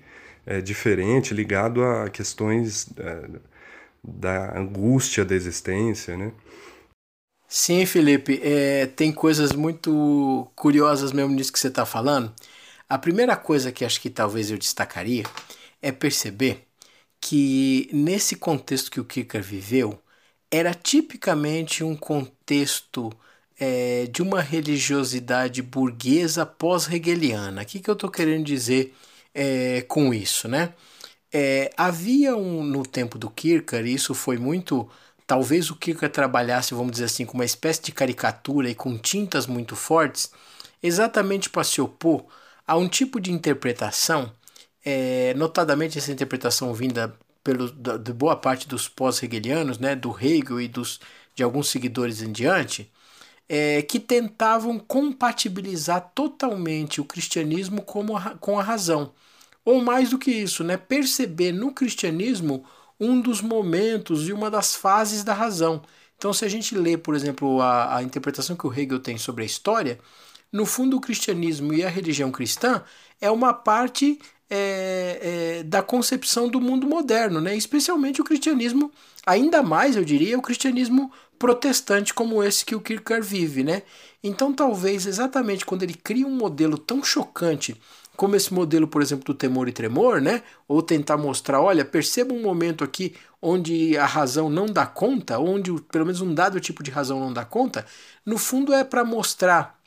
S3: é, diferente, ligado a questões é, da angústia da existência, né?
S4: Sim, Felipe, é, tem coisas muito curiosas mesmo nisso que você está falando. A primeira coisa que acho que talvez eu destacaria é perceber que nesse contexto que o Kierkegaard viveu, era tipicamente um contexto é, de uma religiosidade burguesa pós-hegeliana. O que, que eu estou querendo dizer é, com isso, né? É, havia um, no tempo do Kierkegaard, e isso foi muito. Talvez o Kierkegaard trabalhasse, vamos dizer assim, com uma espécie de caricatura e com tintas muito fortes, exatamente para se opor a um tipo de interpretação, é, notadamente essa interpretação vinda pelo, da, de boa parte dos pós-hegelianos, né, do Hegel e dos, de alguns seguidores em diante, é, que tentavam compatibilizar totalmente o cristianismo como a, com a razão. Ou mais do que isso, né, perceber no cristianismo um dos momentos e uma das fases da razão. Então, se a gente lê, por exemplo, a, a interpretação que o Hegel tem sobre a história, no fundo, o cristianismo e a religião cristã é uma parte é, é, da concepção do mundo moderno, né? especialmente o cristianismo, ainda mais, eu diria, o cristianismo protestante como esse que o Kierkegaard vive. Né? Então, talvez exatamente quando ele cria um modelo tão chocante como esse modelo, por exemplo, do temor e tremor, né? Ou tentar mostrar, olha, perceba um momento aqui onde a razão não dá conta, onde pelo menos um dado tipo de razão não dá conta, no fundo é para mostrar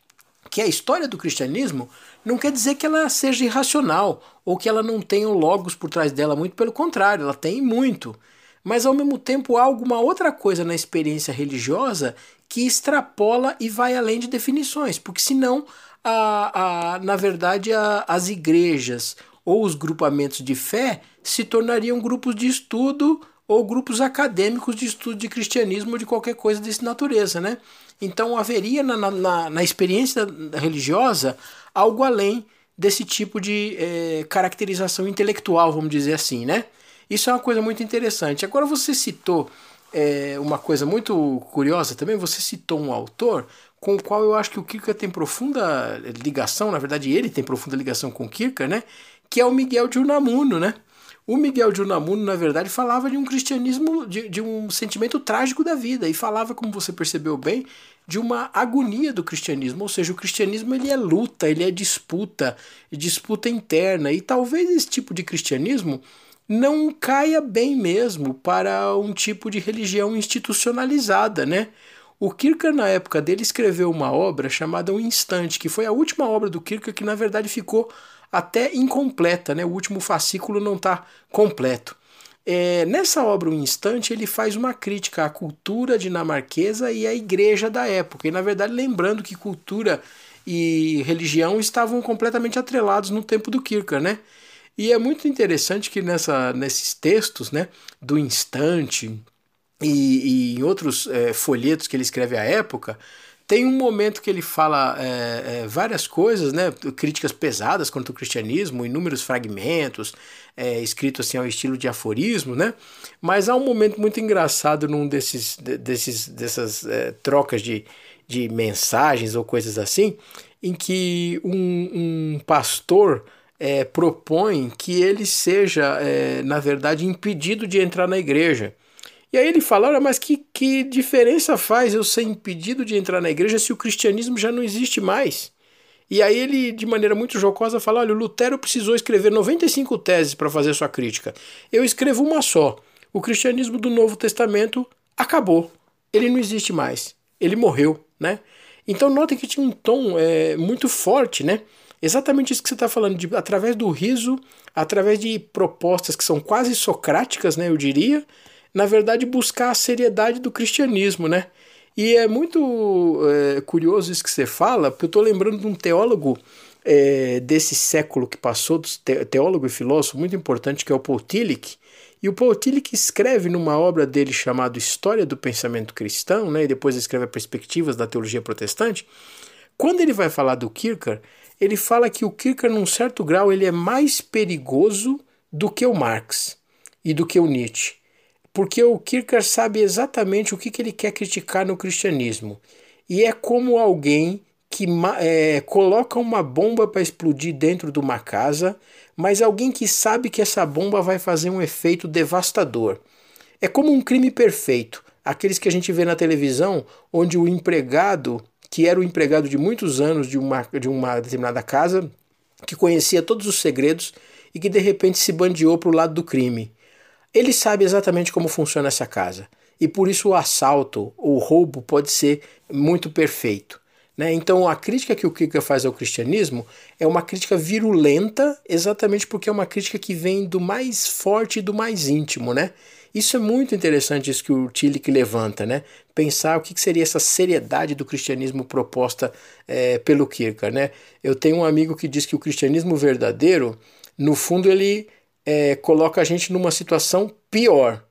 S4: que a história do cristianismo não quer dizer que ela seja irracional ou que ela não tenha logos por trás dela, muito pelo contrário, ela tem muito. Mas ao mesmo tempo há alguma outra coisa na experiência religiosa que extrapola e vai além de definições, porque senão a, a, na verdade, a, as igrejas ou os grupamentos de fé se tornariam grupos de estudo ou grupos acadêmicos de estudo de cristianismo ou de qualquer coisa dessa natureza, né? Então haveria na, na, na experiência religiosa algo além desse tipo de é, caracterização intelectual, vamos dizer assim, né? Isso é uma coisa muito interessante. Agora você citou é, uma coisa muito curiosa também, você citou um autor com o qual eu acho que o Kierkegaard tem profunda ligação, na verdade ele tem profunda ligação com o Kierkegaard, né? Que é o Miguel de Unamuno, né? O Miguel de Unamuno, na verdade, falava de um cristianismo, de, de um sentimento trágico da vida e falava, como você percebeu bem, de uma agonia do cristianismo, ou seja, o cristianismo ele é luta, ele é disputa, disputa interna e talvez esse tipo de cristianismo não caia bem mesmo para um tipo de religião institucionalizada, né? O Kierkegaard, na época dele, escreveu uma obra chamada O Instante, que foi a última obra do Kierkegaard que, na verdade, ficou até incompleta, né? o último fascículo não está completo. É, nessa obra, O Instante, ele faz uma crítica à cultura dinamarquesa e à igreja da época. E, na verdade, lembrando que cultura e religião estavam completamente atrelados no tempo do Kierkegaard, né? E é muito interessante que nessa, nesses textos, né, do Instante e, e em outros é, folhetos que ele escreve à época, tem um momento que ele fala é, é, várias coisas, né? Críticas pesadas contra o cristianismo, inúmeros fragmentos, é, escritos assim ao estilo de aforismo, né? Mas há um momento muito engraçado num desses, desses dessas trocas de, de mensagens ou coisas assim, em que um, um pastor propõe que ele seja, na verdade, impedido de entrar na igreja. E aí ele fala: olha, mas que, que diferença faz eu ser impedido de entrar na igreja se o cristianismo já não existe mais? E aí ele, de maneira muito jocosa, fala: olha, o Lutero precisou escrever 95 teses para fazer sua crítica. Eu escrevo uma só. O cristianismo do Novo Testamento acabou. Ele não existe mais. Ele morreu, né? Então notem que tinha um tom é, muito forte, né? Exatamente isso que você está falando, de, através do riso, através de propostas que são quase socráticas, né, eu diria, na verdade, buscar a seriedade do cristianismo, né? E é muito é, curioso isso que você fala, porque eu estou lembrando de um teólogo é, desse século que passou, teólogo e filósofo muito importante, que é o Paul Tillich. E o Paul Tillich escreve numa obra dele chamada História do Pensamento Cristão, né, e depois escreve Perspectivas da Teologia Protestante. Quando ele vai falar do Kierkegaard, ele fala que o Kierkegaard, num certo grau, ele é mais perigoso do que o Marx e do que o Nietzsche porque o Kierkegaard sabe exatamente o que, que ele quer criticar no cristianismo. E é como alguém que é, coloca uma bomba para explodir dentro de uma casa, mas alguém que sabe que essa bomba vai fazer um efeito devastador. É como um crime perfeito, aqueles que a gente vê na televisão, onde o empregado, que era o empregado de muitos anos de uma, de uma determinada casa, que conhecia todos os segredos e que de repente se bandeou para o lado do crime. Ele sabe exatamente como funciona essa casa e por isso o assalto ou roubo pode ser muito perfeito. Né? Então a crítica que o Kierkegaard faz ao cristianismo é uma crítica virulenta, exatamente porque é uma crítica que vem do mais forte e do mais íntimo. Né? Isso é muito interessante, isso que o Tillich levanta, né? pensar o que seria essa seriedade do cristianismo proposta é, pelo Kierkegaard. Né? Eu tenho um amigo que diz que o cristianismo verdadeiro, no fundo, ele é, coloca a gente numa situação pior.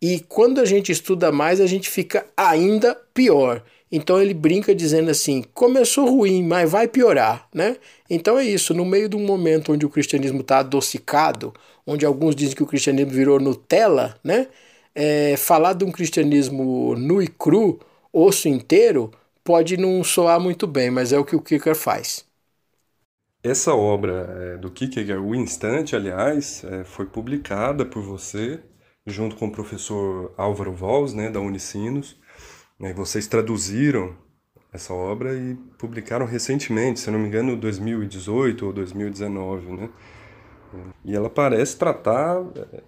S4: E quando a gente estuda mais, a gente fica ainda pior. Então ele brinca dizendo assim: começou ruim, mas vai piorar, né? Então é isso. No meio de um momento onde o cristianismo está adocicado, onde alguns dizem que o cristianismo virou Nutella, né? É, falar de um cristianismo nu e cru, osso inteiro, pode não soar muito bem, mas é o que o Kicker faz.
S3: Essa obra é, do Kierkegaard, O Instante, aliás, é, foi publicada por você, junto com o professor Álvaro Valls, né, da Unicinos. Vocês traduziram essa obra e publicaram recentemente, se não me engano, 2018 ou 2019, né? E ela parece tratar é,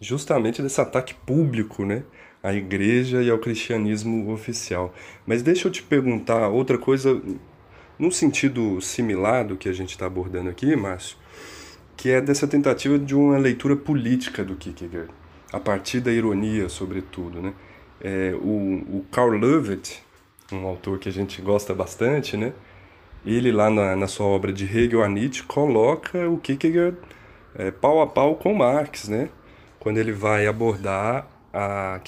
S3: justamente desse ataque público, né, à igreja e ao cristianismo oficial. Mas deixa eu te perguntar outra coisa num sentido similar do que a gente está abordando aqui, Márcio, que é dessa tentativa de uma leitura política do Kierkegaard, a partir da ironia, sobretudo. Né? É, o, o Karl Löwit, um autor que a gente gosta bastante, né? ele lá na, na sua obra de Hegel a Nietzsche coloca o Kierkegaard é, pau a pau com Marx, né? quando ele vai abordar a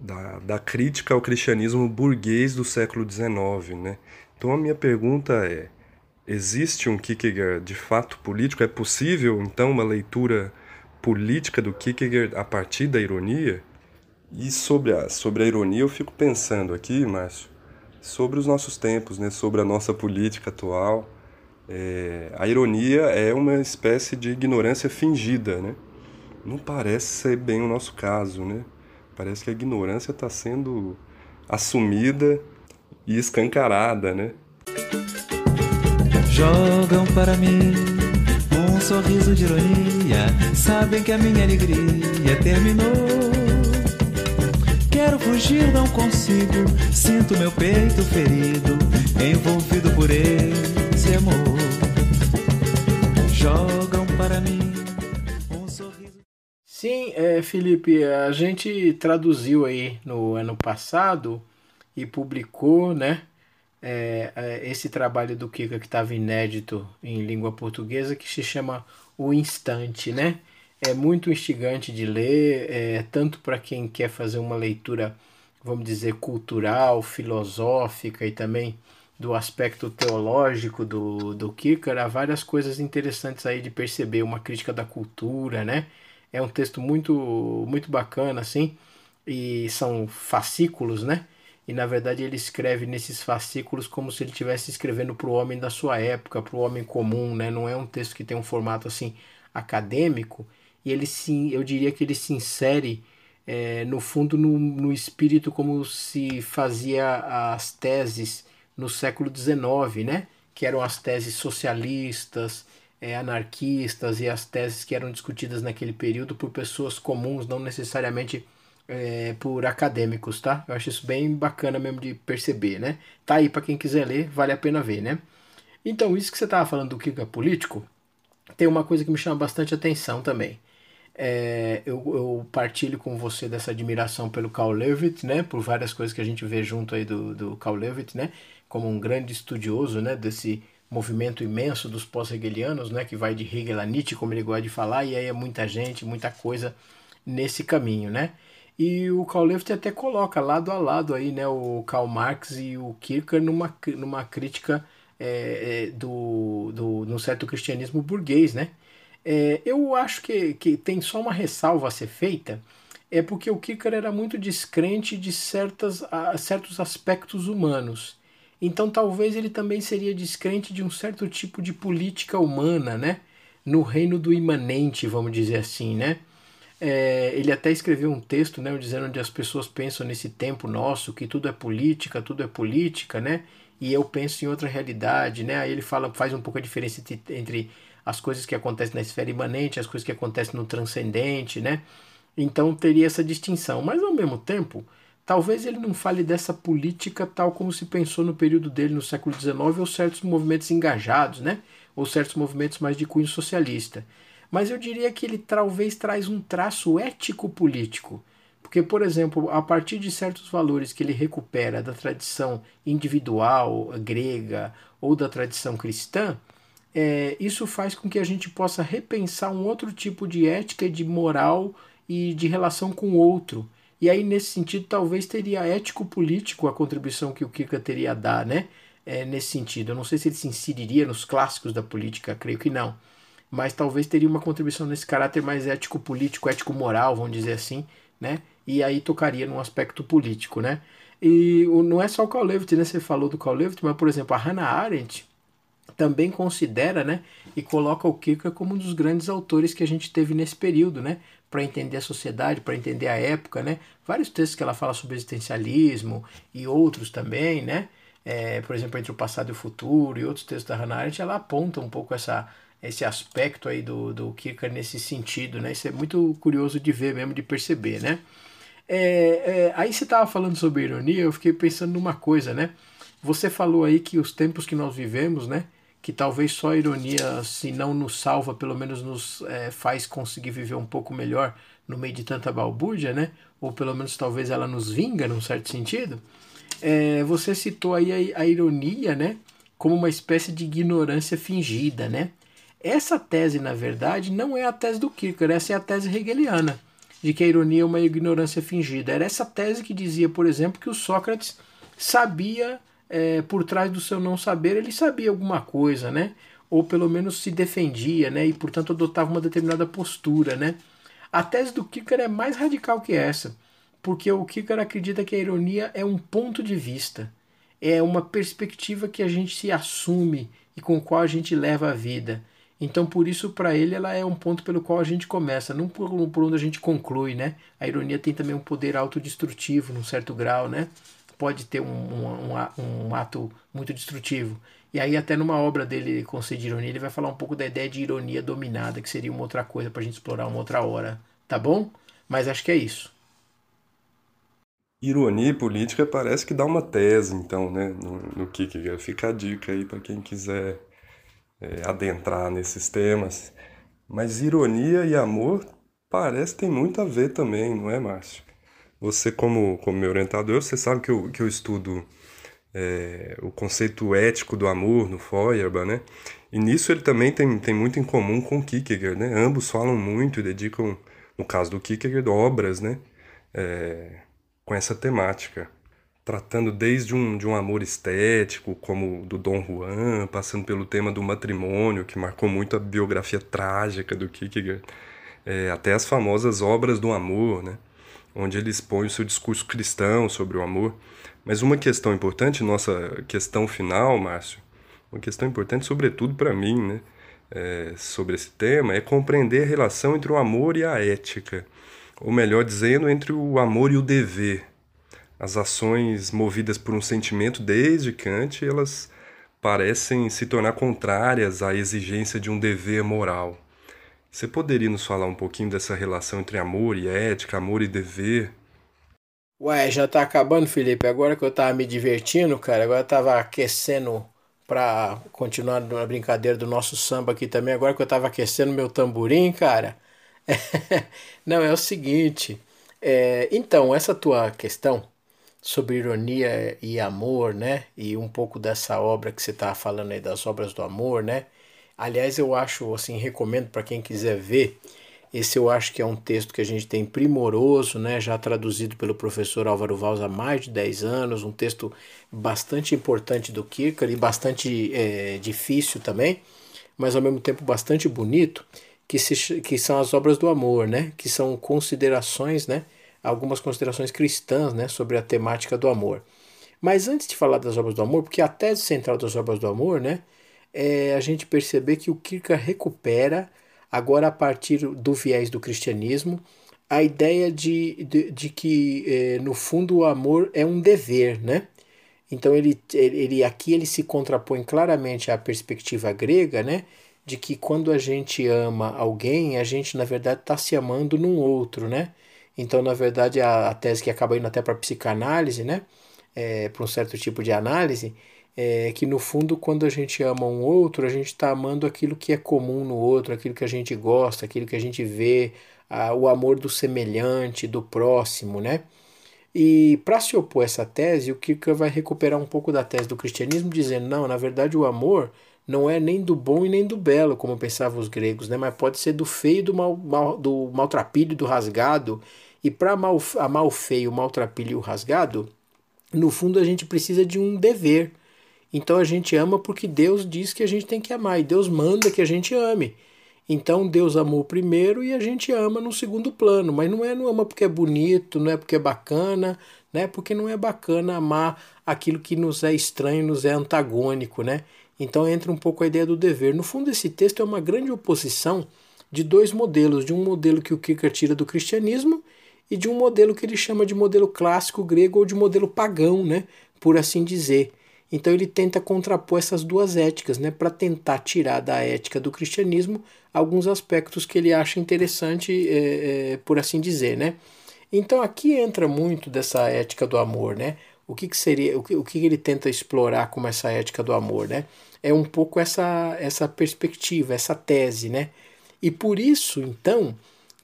S3: da, da crítica ao cristianismo burguês do século XIX, né? Então a minha pergunta é: existe um Kierkegaard de fato político? É possível então uma leitura política do Kierkegaard a partir da ironia? E sobre a, sobre a ironia eu fico pensando aqui, Márcio, sobre os nossos tempos, né? sobre a nossa política atual. É, a ironia é uma espécie de ignorância fingida, né? Não parece ser bem o nosso caso, né? Parece que a ignorância está sendo assumida e escancarada, né?
S2: Jogam para mim um sorriso de ironia, sabem que a minha alegria terminou. Quero fugir, não consigo. Sinto meu peito ferido, envolvido por esse amor. Jogam para mim um sorriso.
S4: Sim, é, Felipe, a gente traduziu aí no ano passado e publicou, né? É, é, esse trabalho do Kika que estava inédito em língua portuguesa que se chama O Instante, né? é muito instigante de ler, é, tanto para quem quer fazer uma leitura, vamos dizer, cultural, filosófica e também do aspecto teológico do, do Kierkegaard, há várias coisas interessantes aí de perceber, uma crítica da cultura, né? É um texto muito, muito bacana, assim, e são fascículos, né? E na verdade ele escreve nesses fascículos como se ele estivesse escrevendo para o homem da sua época, para o homem comum, né? Não é um texto que tem um formato assim acadêmico, e ele sim, eu diria que ele se insere é, no fundo no, no espírito como se fazia as teses no século XIX, né? que eram as teses socialistas, é, anarquistas e as teses que eram discutidas naquele período por pessoas comuns, não necessariamente é, por acadêmicos, tá? Eu acho isso bem bacana mesmo de perceber, né? Tá aí para quem quiser ler, vale a pena ver, né? Então, isso que você estava falando do que é político, tem uma coisa que me chama bastante atenção também. É, eu, eu, partilho com você dessa admiração pelo Carl Levitt, né, por várias coisas que a gente vê junto aí do, do Carl Levitt, né, como um grande estudioso, né, desse movimento imenso dos pós-hegelianos, né, que vai de Hegel a Nietzsche, como ele gosta de falar, e aí é muita gente, muita coisa nesse caminho, né. E o Carl até coloca lado a lado aí, né, o Karl Marx e o Kierkegaard numa, numa crítica é, é do, do, no certo cristianismo burguês, né, é, eu acho que, que tem só uma ressalva a ser feita, é porque o Kierkegaard era muito descrente de certas, a, certos aspectos humanos. Então talvez ele também seria descrente de um certo tipo de política humana, né? No reino do imanente, vamos dizer assim, né? É, ele até escreveu um texto, né, dizendo onde as pessoas pensam nesse tempo nosso que tudo é política, tudo é política, né? E eu penso em outra realidade, né? Aí ele fala, faz um pouco a diferença entre as coisas que acontecem na esfera imanente, as coisas que acontecem no transcendente, né? Então teria essa distinção. Mas ao mesmo tempo, talvez ele não fale dessa política tal como se pensou no período dele no século XIX ou certos movimentos engajados, né? Ou certos movimentos mais de cunho socialista. Mas eu diria que ele talvez traz um traço ético-político. Porque, por exemplo, a partir de certos valores que ele recupera da tradição individual grega ou da tradição cristã, é, isso faz com que a gente possa repensar um outro tipo de ética, de moral e de relação com o outro. E aí, nesse sentido, talvez teria ético-político a contribuição que o Kika teria a dar, né? É, nesse sentido. Eu não sei se ele se inseriria nos clássicos da política, creio que não. Mas talvez teria uma contribuição nesse caráter mais ético-político, ético-moral, vamos dizer assim, né? E aí tocaria num aspecto político, né? E não é só o Carl Levitt, né? Você falou do Carl Levitt, mas, por exemplo, a Hannah Arendt, também considera né, e coloca o Kierkegaard como um dos grandes autores que a gente teve nesse período, né, para entender a sociedade, para entender a época, né, vários textos que ela fala sobre existencialismo e outros também, né, é, por exemplo, entre o passado e o futuro e outros textos da Hannah Arendt, ela aponta um pouco essa, esse aspecto aí do, do nesse sentido, né, isso é muito curioso de ver mesmo, de perceber, né. É, é, aí você estava falando sobre ironia, eu fiquei pensando numa coisa, né, você falou aí que os tempos que nós vivemos, né, que talvez só a ironia, se não nos salva, pelo menos nos é, faz conseguir viver um pouco melhor no meio de tanta balbúrdia, né? Ou pelo menos talvez ela nos vinga num certo sentido. É, você citou aí a, a, ironia, né? Como uma espécie de ignorância fingida, né? Essa tese, na verdade, não é a tese do Kierkegaard, essa é a tese hegeliana, de que a ironia é uma ignorância fingida. Era essa tese que dizia, por exemplo, que o Sócrates sabia é, por trás do seu não saber, ele sabia alguma coisa, né? Ou pelo menos se defendia, né? E portanto adotava uma determinada postura, né? A tese do Kierkegaard é mais radical que essa, porque o Kierkegaard acredita que a ironia é um ponto de vista, é uma perspectiva que a gente se assume e com qual a gente leva a vida. Então, por isso, para ele, ela é um ponto pelo qual a gente começa, não por, por onde a gente conclui, né? A ironia tem também um poder autodestrutivo, num certo grau, né? pode ter um, um, um, um ato muito destrutivo. E aí, até numa obra dele, Conceito de Ironia, ele vai falar um pouco da ideia de ironia dominada, que seria uma outra coisa para a gente explorar uma outra hora, tá bom? Mas acho que é isso.
S3: Ironia e política parece que dá uma tese, então, né, no, no Kierkegaard. Fica a dica aí para quem quiser é, adentrar nesses temas. Mas ironia e amor parece tem muito a ver também, não é, Márcio? Você, como, como meu orientador, você sabe que eu, que eu estudo é, o conceito ético do amor no Feuerbach, né? E nisso ele também tem, tem muito em comum com Kierkegaard, né? Ambos falam muito e dedicam, no caso do Kierkegaard, obras, né? É, com essa temática tratando desde um, de um amor estético, como do Dom Juan, passando pelo tema do matrimônio, que marcou muito a biografia trágica do Kierkegaard, é, até as famosas obras do amor, né? onde ele expõe o seu discurso cristão sobre o amor. Mas uma questão importante, nossa questão final, Márcio, uma questão importante, sobretudo para mim, né? É, sobre esse tema, é compreender a relação entre o amor e a ética, ou melhor dizendo, entre o amor e o dever as ações movidas por um sentimento desde Kant, elas parecem se tornar contrárias à exigência de um dever moral. Você poderia nos falar um pouquinho dessa relação entre amor e ética, amor e dever?
S4: Ué, já tá acabando, Felipe. Agora que eu tava me divertindo, cara, agora eu tava aquecendo pra continuar na brincadeira do nosso samba aqui também. Agora que eu tava aquecendo meu tamborim, cara. Não, é o seguinte. É, então, essa tua questão sobre ironia e amor, né? E um pouco dessa obra que você está falando aí das obras do amor, né? Aliás, eu acho assim, recomendo para quem quiser ver. Esse eu acho que é um texto que a gente tem primoroso, né? Já traduzido pelo professor Álvaro Valls há mais de 10 anos, um texto bastante importante do Kierkegaard e bastante é, difícil também, mas ao mesmo tempo bastante bonito, que, se, que são as obras do amor, né? Que são considerações, né? Algumas considerações cristãs né, sobre a temática do amor. Mas antes de falar das obras do amor, porque a tese central das obras do amor né, é a gente perceber que o Kierkegaard recupera, agora a partir do viés do cristianismo, a ideia de, de, de que, é, no fundo, o amor é um dever, né? Então, ele, ele, aqui ele se contrapõe claramente à perspectiva grega, né? De que quando a gente ama alguém, a gente, na verdade, está se amando num outro, né? Então, na verdade, a, a tese que acaba indo até para psicanálise, né? É, para um certo tipo de análise, é que no fundo, quando a gente ama um outro, a gente está amando aquilo que é comum no outro, aquilo que a gente gosta, aquilo que a gente vê, a, o amor do semelhante, do próximo, né? E para se opor a essa tese, o Kierkegaard vai recuperar um pouco da tese do cristianismo, dizendo: não, na verdade, o amor não é nem do bom e nem do belo, como pensavam os gregos, né? mas pode ser do feio, do, mal, mal do maltrapilho, do rasgado. E para amar o feio, o maltrapilho e o rasgado, no fundo a gente precisa de um dever. Então a gente ama porque Deus diz que a gente tem que amar e Deus manda que a gente ame. Então Deus amou primeiro e a gente ama no segundo plano, mas não é não ama porque é bonito, não é porque é bacana, né? Porque não é bacana amar aquilo que nos é estranho, nos é antagônico, né? Então entra um pouco a ideia do dever. No fundo, esse texto é uma grande oposição de dois modelos: de um modelo que o Kierkegaard tira do cristianismo e de um modelo que ele chama de modelo clássico grego ou de modelo pagão, né? por assim dizer. Então ele tenta contrapor essas duas éticas, né, para tentar tirar da ética do cristianismo alguns aspectos que ele acha interessante, é, é, por assim dizer, né. Então aqui entra muito dessa ética do amor, né. O que, que seria, o que, o que ele tenta explorar como essa ética do amor, né? É um pouco essa essa perspectiva, essa tese, né? E por isso, então,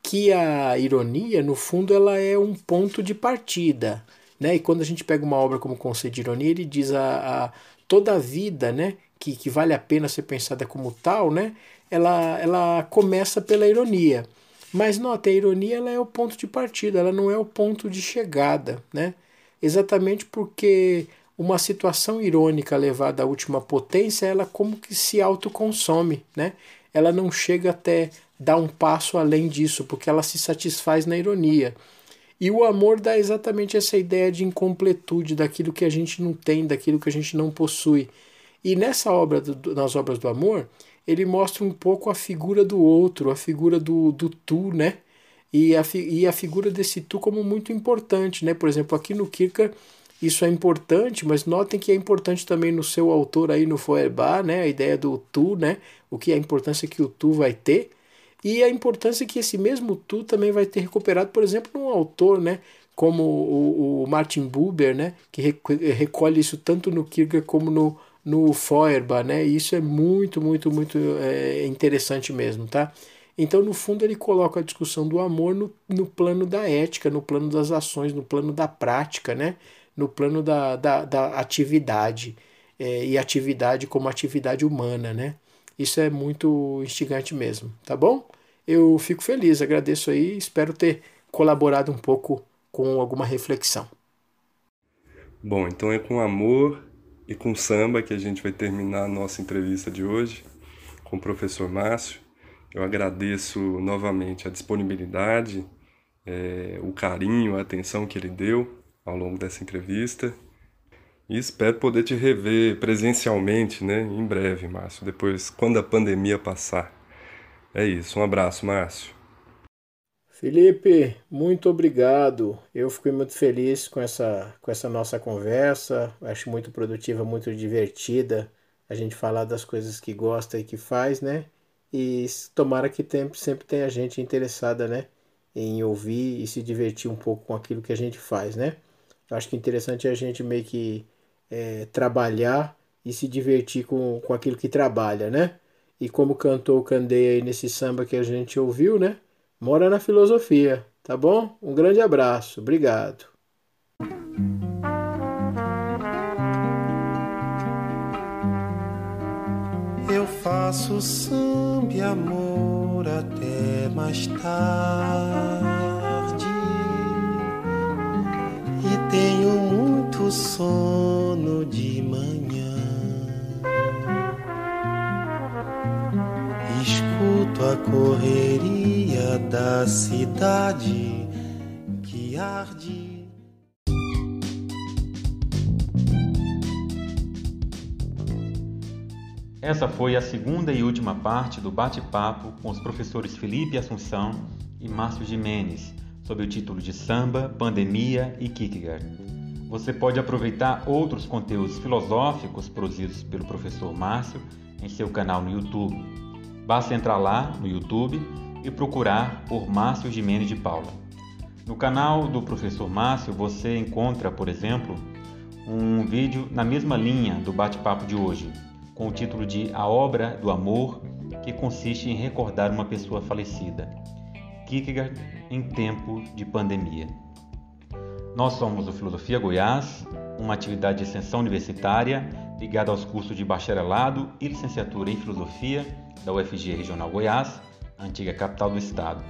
S4: que a ironia, no fundo, ela é um ponto de partida, né? E quando a gente pega uma obra como Conceito de Ironia, ele diz a, a toda a vida, né? Que, que vale a pena ser pensada como tal, né? Ela, ela começa pela ironia. Mas nota, a ironia ela é o ponto de partida, ela não é o ponto de chegada, né? exatamente porque uma situação irônica levada à última potência, ela como que se autoconsome, né? Ela não chega até dar um passo além disso, porque ela se satisfaz na ironia. E o amor dá exatamente essa ideia de incompletude, daquilo que a gente não tem, daquilo que a gente não possui. E nessa obra, do, nas obras do amor, ele mostra um pouco a figura do outro, a figura do, do tu, né? e a, e a figura desse tu como muito importante, né? Por exemplo, aqui no Kierkegaard isso é importante, mas notem que é importante também no seu autor aí no Feuerbach, né? A ideia do tu, né? O que é a importância que o tu vai ter e a importância que esse mesmo tu também vai ter recuperado, por exemplo, num autor, né? como o, o Martin Buber, né, que recolhe isso tanto no Kierkegaard como no, no Feuerbach, né, e isso é muito, muito, muito é, interessante mesmo, tá? Então, no fundo, ele coloca a discussão do amor no, no plano da ética, no plano das ações, no plano da prática, né? no plano da, da, da atividade, é, e atividade como atividade humana. Né? Isso é muito instigante mesmo, tá bom? Eu fico feliz, agradeço aí, espero ter colaborado um pouco com alguma reflexão.
S3: Bom, então é com amor e com samba que a gente vai terminar a nossa entrevista de hoje com o professor Márcio. Eu agradeço novamente a disponibilidade, é, o carinho, a atenção que ele deu ao longo dessa entrevista. E espero poder te rever presencialmente, né, em breve, Márcio, depois, quando a pandemia passar. É isso, um abraço, Márcio.
S4: Felipe, muito obrigado. Eu fiquei muito feliz com essa, com essa nossa conversa. Acho muito produtiva, muito divertida a gente falar das coisas que gosta e que faz, né? E tomara que sempre tenha gente interessada, né? Em ouvir e se divertir um pouco com aquilo que a gente faz, né? Acho que interessante é a gente meio que é, trabalhar e se divertir com, com aquilo que trabalha, né? E como cantou o Candeia aí nesse samba que a gente ouviu, né? Mora na filosofia, tá bom? Um grande abraço, obrigado.
S7: Eu faço samba e amor até mais tarde e tenho muito sono de manhã. Escuto a correria da cidade que arde.
S1: Essa foi a segunda e última parte do bate-papo com os professores Felipe Assunção e Márcio Jimenez, sob o título de Samba, Pandemia e Kierkegaard. Você pode aproveitar outros conteúdos filosóficos produzidos pelo professor Márcio em seu canal no YouTube. Basta entrar lá no YouTube e procurar por Márcio Jimenez de Paula. No canal do professor Márcio você encontra, por exemplo, um vídeo na mesma linha do bate-papo de hoje, com o título de A Obra do Amor, que consiste em recordar uma pessoa falecida. Kierkegaard em tempo de pandemia. Nós somos o Filosofia Goiás, uma atividade de extensão universitária ligada aos cursos de bacharelado e licenciatura em filosofia da UFG Regional Goiás, antiga capital do estado.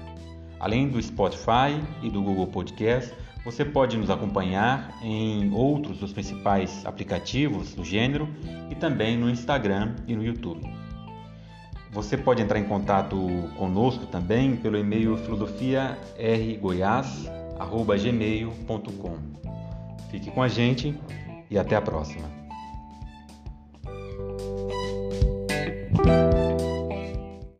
S1: Além do Spotify e do Google Podcast, você pode nos acompanhar em outros dos principais aplicativos do gênero e também no Instagram e no YouTube. Você pode entrar em contato conosco também pelo e-mail filosofiargoiás.gmail.com. Fique com a gente e até a próxima.